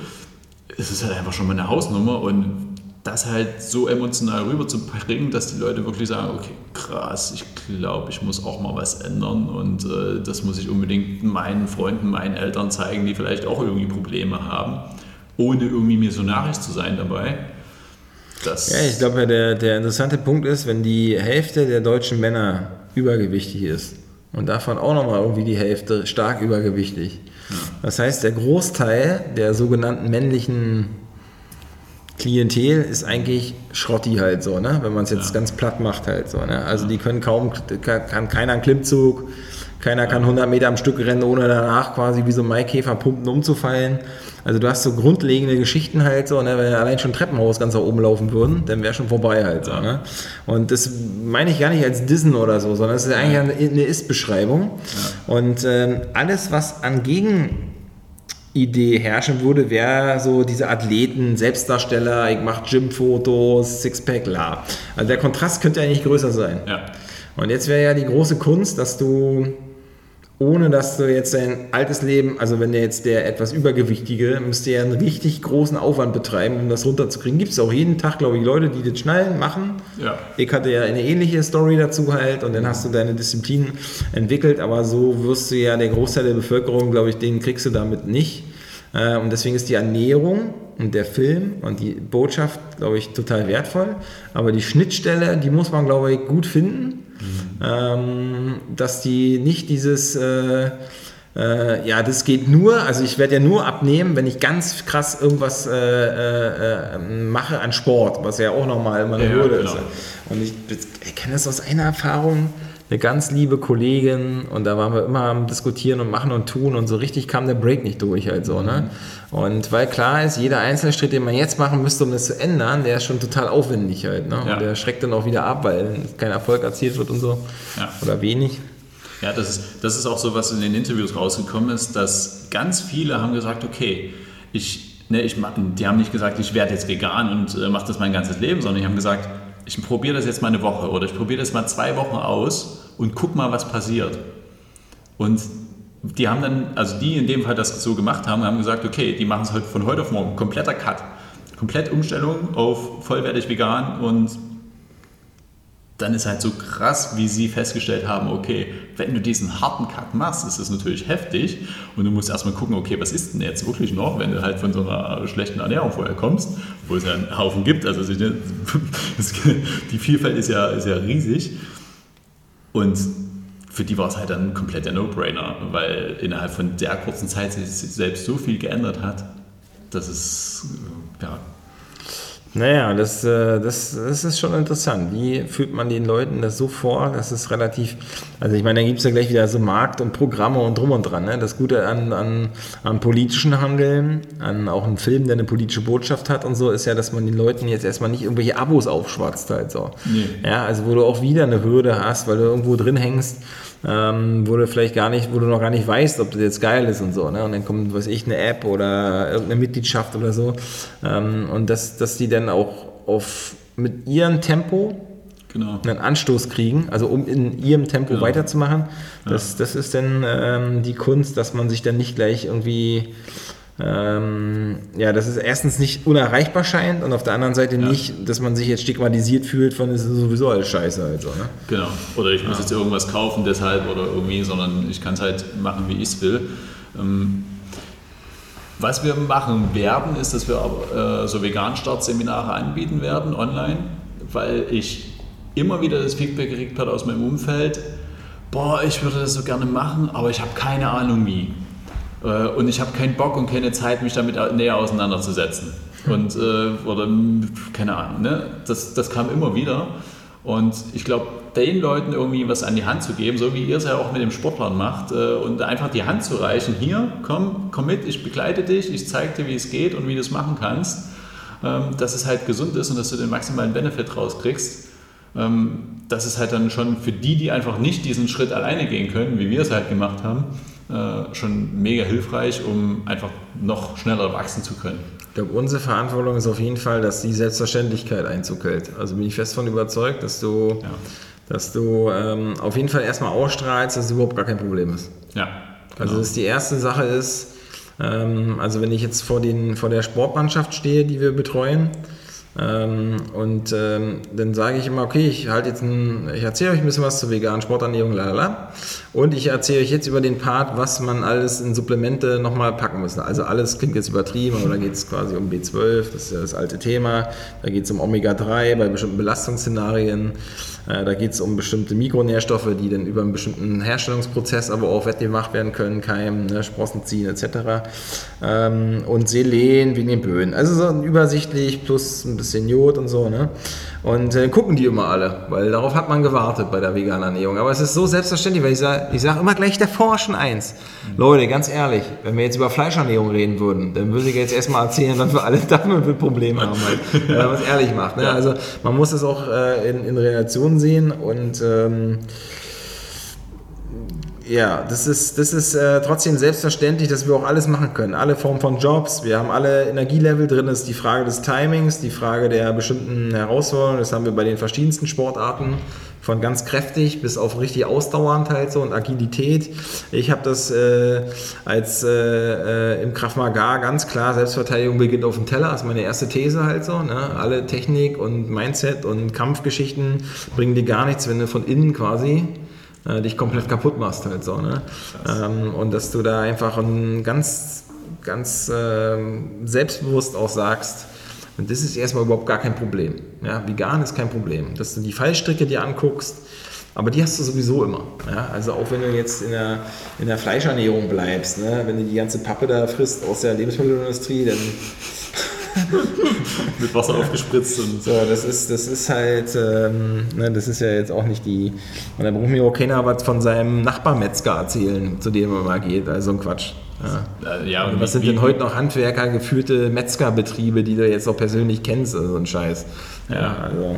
Es ist halt einfach schon mal eine Hausnummer und das halt so emotional rüberzubringen, dass die Leute wirklich sagen, okay, krass, ich glaube, ich muss auch mal was ändern und äh, das muss ich unbedingt meinen Freunden, meinen Eltern zeigen, die vielleicht auch irgendwie Probleme haben, ohne irgendwie missionarisch zu sein dabei. Das, Ja, ich glaube, der, der interessante Punkt ist, wenn die Hälfte der deutschen Männer übergewichtig ist und davon auch nochmal irgendwie die Hälfte stark übergewichtig. Das heißt, der Großteil der sogenannten männlichen Klientel ist eigentlich Schrotti halt so, ne? wenn man es jetzt Ja. ganz platt macht halt so. Ne? Also die können kaum, kann, kann keiner einen Klimmzug, keiner kann 100 Meter am Stück rennen, ohne danach quasi wie so ein Maikäfer pumpen umzufallen. Also du hast so grundlegende Geschichten halt so, ne? wenn allein schon Treppenhaus ganz nach oben laufen würden, dann wäre schon vorbei halt so. Ne? Und das meine ich gar nicht als Dissen oder so, sondern es ist eigentlich eine, eine Ist-Beschreibung. Und ähm, alles, was an Gegen Idee herrschen würde, wäre so diese Athleten, Selbstdarsteller, ich mache Gymfotos, Sixpack, la. Also der Kontrast könnte ja nicht größer sein. ja, Und jetzt wäre ja die große Kunst, dass du, ohne dass du jetzt dein altes Leben, also wenn der jetzt der etwas Übergewichtige, müsste ja einen richtig großen Aufwand betreiben, um das runterzukriegen. Gibt es auch jeden Tag, glaube ich, Leute, die das schnallen, machen. ja. Ich hatte ja eine ähnliche Story dazu halt und dann hast du deine Disziplin entwickelt, aber so wirst du ja der Großteil der Bevölkerung, glaube ich, den kriegst du damit nicht. Äh, Und deswegen ist die Ernährung und der Film und die Botschaft, glaube ich, total wertvoll. Aber die Schnittstelle, die muss man, glaube ich, gut finden, ähm, dass die nicht dieses... Äh, äh, ja, das geht nur, also ich werde ja nur abnehmen, wenn ich ganz krass irgendwas äh, äh, äh, mache an Sport, was ja auch nochmal immer eine Ja, ja, Hürde genau. ist. Und ich, ich kenne das aus einer Erfahrung, eine ganz liebe Kollegin und da waren wir immer am Diskutieren und machen und tun und so richtig kam der Break nicht durch halt so, ne? Und weil klar ist, jeder einzelne Schritt, den man jetzt machen müsste, um das zu ändern, der ist schon total aufwendig halt, ne? Ja. Und der schreckt dann auch wieder ab, weil kein Erfolg erzielt wird und so. Ja. Oder wenig. Ja, das ist, das ist auch so, was in den Interviews rausgekommen ist, dass ganz viele haben gesagt, okay, ich, ne, ich, die haben nicht gesagt, ich werde jetzt vegan und äh, mache das mein ganzes Leben, sondern die haben gesagt, ich probiere das jetzt mal eine Woche oder ich probiere das mal zwei Wochen aus und guck mal, was passiert. Und die haben dann, also die in dem Fall das so gemacht haben, haben gesagt, okay, die machen es halt von heute auf morgen, kompletter Cut. Komplett Umstellung auf vollwertig vegan und dann ist halt so krass, wie sie festgestellt haben, okay, wenn du diesen harten Cut machst, ist das natürlich heftig und du musst erstmal gucken, okay, was ist denn jetzt wirklich noch, wenn du halt von so einer schlechten Ernährung vorher kommst, wo es ja einen Haufen gibt, also die Vielfalt ist ja, ist ja riesig. Und für die war es halt dann ein kompletter No-Brainer, weil innerhalb von der kurzen Zeit sich selbst so viel geändert hat, dass es, äh, ja, Naja, das, äh, das, das ist schon interessant. Wie führt man den Leuten das so vor? Das ist relativ, also ich meine, da gibt es ja gleich wieder so Markt und Programme und drum und dran. Ne? Das Gute an, an, an politischen Handeln, an auch einem Film, der eine politische Botschaft hat und so, ist ja, dass man den Leuten jetzt erstmal nicht irgendwelche Abos aufschwatzt halt so. Nee. Ja, also wo du auch wieder eine Hürde hast, weil du irgendwo drin hängst, ähm, wo du vielleicht gar nicht, wo du noch gar nicht weißt, ob das jetzt geil ist und so, ne? Und dann kommt, was ich, eine App oder irgendeine Mitgliedschaft oder so. Ähm, und dass, dass die dann auch auf mit ihrem Tempo genau. einen Anstoß kriegen, also um in ihrem Tempo Genau. weiterzumachen. Das, das ist dann ähm, die Kunst, dass man sich dann nicht gleich irgendwie ähm, ja, dass es erstens nicht unerreichbar scheint und auf der anderen Seite Ja. nicht, dass man sich jetzt stigmatisiert fühlt von, es ist sowieso alles scheiße halt so, ne? Genau. Oder ich muss jetzt irgendwas kaufen deshalb oder irgendwie, sondern ich kann es halt machen, wie ich es will. Ähm, was wir machen werden, ist, dass wir äh, so Vegan-Start-Seminare anbieten werden online, weil ich immer wieder das Feedback gekriegt habe aus meinem Umfeld, boah, ich würde das so gerne machen, aber ich habe keine Ahnung wie. Äh, und ich habe keinen Bock und keine Zeit, mich damit näher auseinanderzusetzen. Und, äh, oder, keine Ahnung, ne? das, das kam immer wieder. Und ich glaube, den Leuten irgendwie was an die Hand zu geben, so wie ihr es ja auch mit dem Sportplan macht, äh, und einfach die Hand zu reichen, hier, komm, komm mit, ich begleite dich, ich zeige dir, wie es geht und wie du es machen kannst, ähm, dass es halt gesund ist und dass du den maximalen Benefit rauskriegst. Ähm, das ist halt dann schon für die, die einfach nicht diesen Schritt alleine gehen können, wie wir es halt gemacht haben, äh, schon mega hilfreich, um einfach noch schneller wachsen zu können. Ich glaube, unsere Verantwortung ist auf jeden Fall, dass die Selbstverständlichkeit Einzug hält. Also bin ich fest davon überzeugt, dass du, ja. dass du ähm, auf jeden Fall erstmal ausstrahlst, dass es überhaupt gar kein Problem ist. Ja. Also genau. Also dass die erste Sache ist, ähm, also wenn ich jetzt vor, den, vor der Sportmannschaft stehe, die wir betreuen, ähm, und ähm, dann sage ich immer, okay, ich halte jetzt ein, ich erzähle euch ein bisschen was zur veganen Sporternährung, lalala. Und ich erzähle euch jetzt über den Part, was man alles in Supplemente nochmal packen muss. Also alles klingt jetzt übertrieben, aber da geht es quasi um B12, das ist ja das alte Thema. Da geht es um Omega-3 bei bestimmten Belastungsszenarien. Äh, da geht es um bestimmte Mikronährstoffe, die dann über einen bestimmten Herstellungsprozess aber auch wettgemacht werden können, Keim, ne, Sprossen ziehen etc. Ähm, und Selen wegen den Böden. Also so übersichtlich plus ein bisschen Jod und so. Ne? Und äh, gucken die immer alle, weil darauf hat man gewartet bei der veganen Ernährung. Aber es ist so selbstverständlich, weil ich sage ich sag immer gleich davor schon eins. Mhm. Leute, ganz ehrlich, wenn wir jetzt über Fleischernährung reden würden, dann würde ich jetzt erstmal erzählen, dass wir alle damit Probleme haben, halt, wenn man es ehrlich macht. Ne? Also man muss es auch äh, in, in Relation sehen und ähm, ja, das ist, das ist äh, trotzdem selbstverständlich, dass wir auch alles machen können. Alle Formen von Jobs, wir haben alle Energielevel drin. Ist die Frage des Timings, die Frage der bestimmten Herausforderungen. Das haben wir bei den verschiedensten Sportarten. Von ganz kräftig bis auf richtig ausdauernd halt so und Agilität. Ich habe das äh, als äh, äh, im Krav Maga ganz klar, Selbstverteidigung beginnt auf dem Teller, das ist meine erste These halt so. Ne? Alle Technik und Mindset und Kampfgeschichten bringen dir gar nichts, wenn du von innen quasi äh, dich komplett kaputt machst halt so. Ne? Ähm, und dass du da einfach ein ganz, ganz ähm, selbstbewusst auch sagst, und das ist erstmal überhaupt gar kein Problem. Ja, vegan ist kein Problem. Dass du die Fallstricke dir anguckst, aber die hast du sowieso immer. Ja? Also auch wenn du jetzt in der, in der Fleischernährung bleibst, ne? wenn du die ganze Pappe da frisst aus der Lebensmittelindustrie, dann mit Wasser aufgespritzt und. So, das ist, das ist halt, ähm, ne, das ist ja jetzt auch nicht die. Und da braucht mir auch keiner was von seinem Nachbarmetzger erzählen, zu dem er mal geht. Also ein Quatsch. Ja. Äh, ja, und was sind denn heute noch Handwerker geführte Metzgerbetriebe, die du jetzt auch persönlich kennst, also so ein Scheiß. Ja, ja also.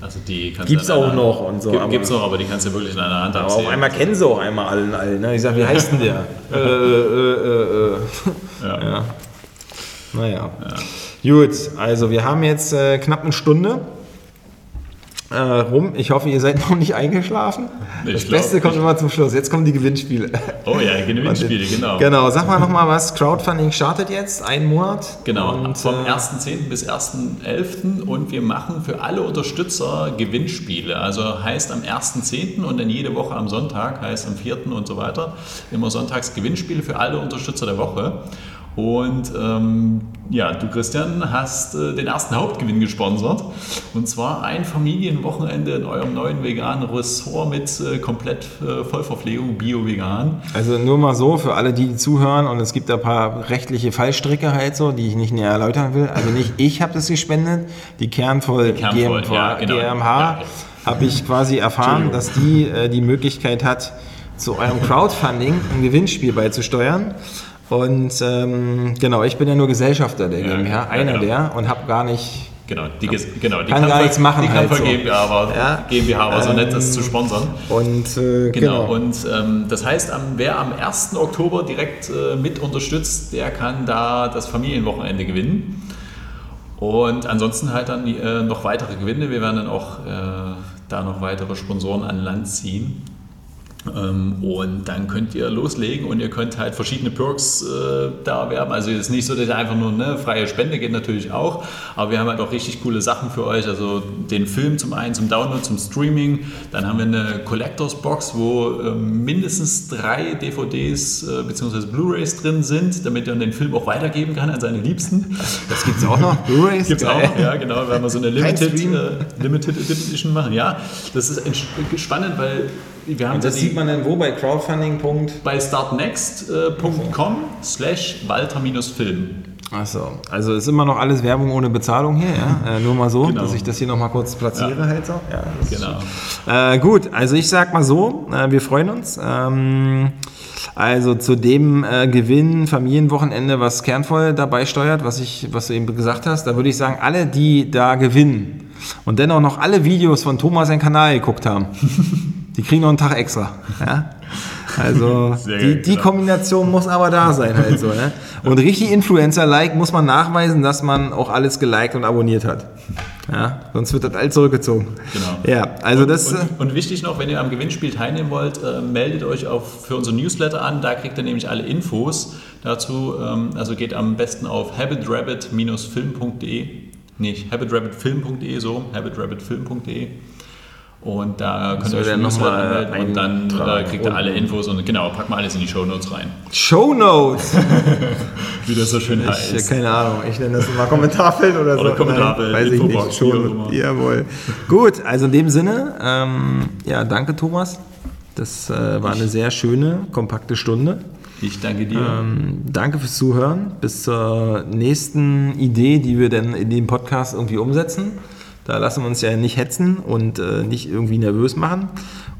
Also die Gibt's auch einer, noch und so. Gibt, es noch, aber die kannst du wirklich in einer Hand haben. Aber auf einmal kennen sie auch einmal alle. alle ne? Ich sage, wie heißt denn der? äh, äh, äh, äh. Ja. ja. Naja. Ja. Gut, also wir haben jetzt äh, knapp eine Stunde äh, rum. Ich hoffe, ihr seid noch nicht eingeschlafen. Ich das glaub, Beste kommt immer zum Schluss. Jetzt kommen die Gewinnspiele. Oh ja, Gewinnspiele, genau. Genau, sag mal nochmal was. Crowdfunding startet jetzt, einen Monat. Genau, und, vom äh, 1.10. bis 1.11. und wir machen für alle Unterstützer Gewinnspiele. Also heißt am 1.10. und dann jede Woche am Sonntag, heißt am 4. und so weiter, immer sonntags Gewinnspiele für alle Unterstützer der Woche. Und ähm, ja, du Christian hast äh, den ersten Hauptgewinn gesponsert. Und zwar ein Familienwochenende in eurem neuen veganen Ressort mit äh, komplett äh, Vollverpflegung, bio-vegan. Also nur mal so für alle, die zuhören und es gibt ein paar rechtliche Fallstricke halt so, die ich nicht näher erläutern will. Also nicht ich habe das gespendet, die Kernvoll, die Kernvoll GmbH, ja, genau. GmbH ja, habe ich quasi erfahren, dass die äh, die Möglichkeit hat, zu eurem Crowdfunding ein Gewinnspiel beizusteuern. Und ähm, genau, ich bin ja nur Gesellschafter der GmbH, ja, einer genau. der und habe gar nicht. Genau, die, genau, die kann, kann gar nichts machen. Die halt kann so. GmbH aber, ja. GmbH aber so ähm, nett, das zu sponsern. Und äh, genau. genau. Und ähm, das heißt, wer am 1. Oktober direkt äh, mit unterstützt, der kann da das Familienwochenende gewinnen. Und ansonsten halt dann äh, noch weitere Gewinne. Wir werden dann auch äh, da noch weitere Sponsoren an Land ziehen. Ähm, und dann könnt ihr loslegen und ihr könnt halt verschiedene Perks äh, da erwerben. Also es ist nicht so, dass ihr einfach nur eine freie Spende geht natürlich auch, aber wir haben halt auch richtig coole Sachen für euch. Also den Film zum einen zum Download, zum Streaming. Dann haben wir eine Collectors Box, wo äh, mindestens drei DVDs äh, bzw. Blu-rays drin sind, damit ihr den Film auch weitergeben kann an seine Liebsten. Das gibt es auch noch. Blu-rays gibt es auch. Ja, genau. Werden wir so eine Limited, äh, Limited Edition machen. Ja, das ist spannend, weil wir haben Und das sieht man dann wo bei crowdfunding. Bei startnext.com slash Walter-Film. Achso, also ist immer noch alles Werbung ohne Bezahlung hier, ja? Äh, nur mal so, genau. dass ich das hier nochmal kurz platziere ja. halt so. Ja, genau. Äh, gut, also ich sag mal so, äh, wir freuen uns. Ähm, also zu dem äh, Gewinn Familienwochenende, was Kernvoll dabei steuert, was, ich, was du eben gesagt hast, da würde ich sagen, alle, die da gewinnen, und dennoch noch alle Videos von Thomas seinen Kanal geguckt haben, die kriegen noch einen Tag extra. Ja? Also die, geil, die genau. Kombination muss aber da sein halt so. Ne? Und richtig Influencer-like muss man nachweisen, dass man auch alles geliked und abonniert hat. Ja, sonst wird das alles zurückgezogen. Genau. Ja, also das. äh, Und, und wichtig noch, wenn ihr am Gewinnspiel teilnehmen wollt, äh, meldet euch auf, für unsere Newsletter an. Da kriegt ihr nämlich alle Infos dazu. Ähm, also geht am besten auf habitrabbit-film.de. Nicht habitrabbitfilm.de, so habitrabbitfilm.de. Und da könnt ihr euch der für noch Newsletter mal anmelden und dann äh, kriegt ihr alle. Infos und genau, packen wir alles in die Shownotes rein. Show Notes. Wie das so schön Ich, heißt. keine Ahnung, ich nenne das immer Kommentarfeld oder, Oder so. Kommentarfeld, Nein, weiß ich nicht. immer. jawohl. Gut, also in dem Sinne, ähm, ja, danke Thomas. Das äh, war eine sehr schöne, kompakte Stunde. Ich danke dir. Ähm, danke fürs Zuhören. Bis zur nächsten Idee, die wir dann in dem Podcast irgendwie umsetzen. Da lassen wir uns ja nicht hetzen und äh, nicht irgendwie nervös machen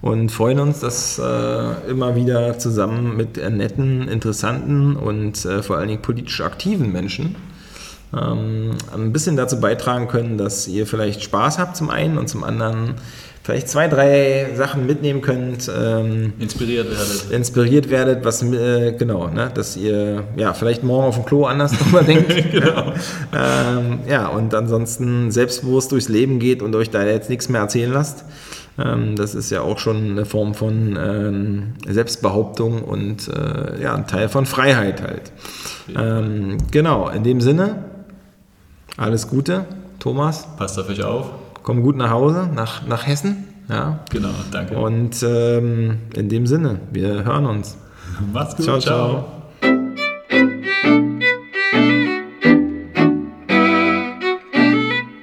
und freuen uns, dass äh, immer wieder zusammen mit äh, netten, interessanten und äh, vor allen Dingen politisch aktiven Menschen ähm, ein bisschen dazu beitragen können, dass ihr vielleicht Spaß habt zum einen und zum anderen vielleicht zwei, drei Sachen mitnehmen könnt, ähm, Inspiriert werdet. inspiriert werdet, was äh, genau, ne, dass ihr ja vielleicht morgen auf dem Klo anders drüber denkt. Genau. ja. Ähm, ja, und ansonsten selbstbewusst durchs Leben geht und euch da jetzt nichts mehr erzählen lasst. Ähm, das ist ja auch schon eine Form von ähm, Selbstbehauptung und äh, ja, ein Teil von Freiheit halt. Ähm, genau, in dem Sinne, alles Gute, Thomas. Passt auf euch auf. Komm gut nach Hause, nach, nach Hessen. Ja. Genau, danke. Und ähm, in dem Sinne, wir hören uns. Macht's gut. Ciao, ciao.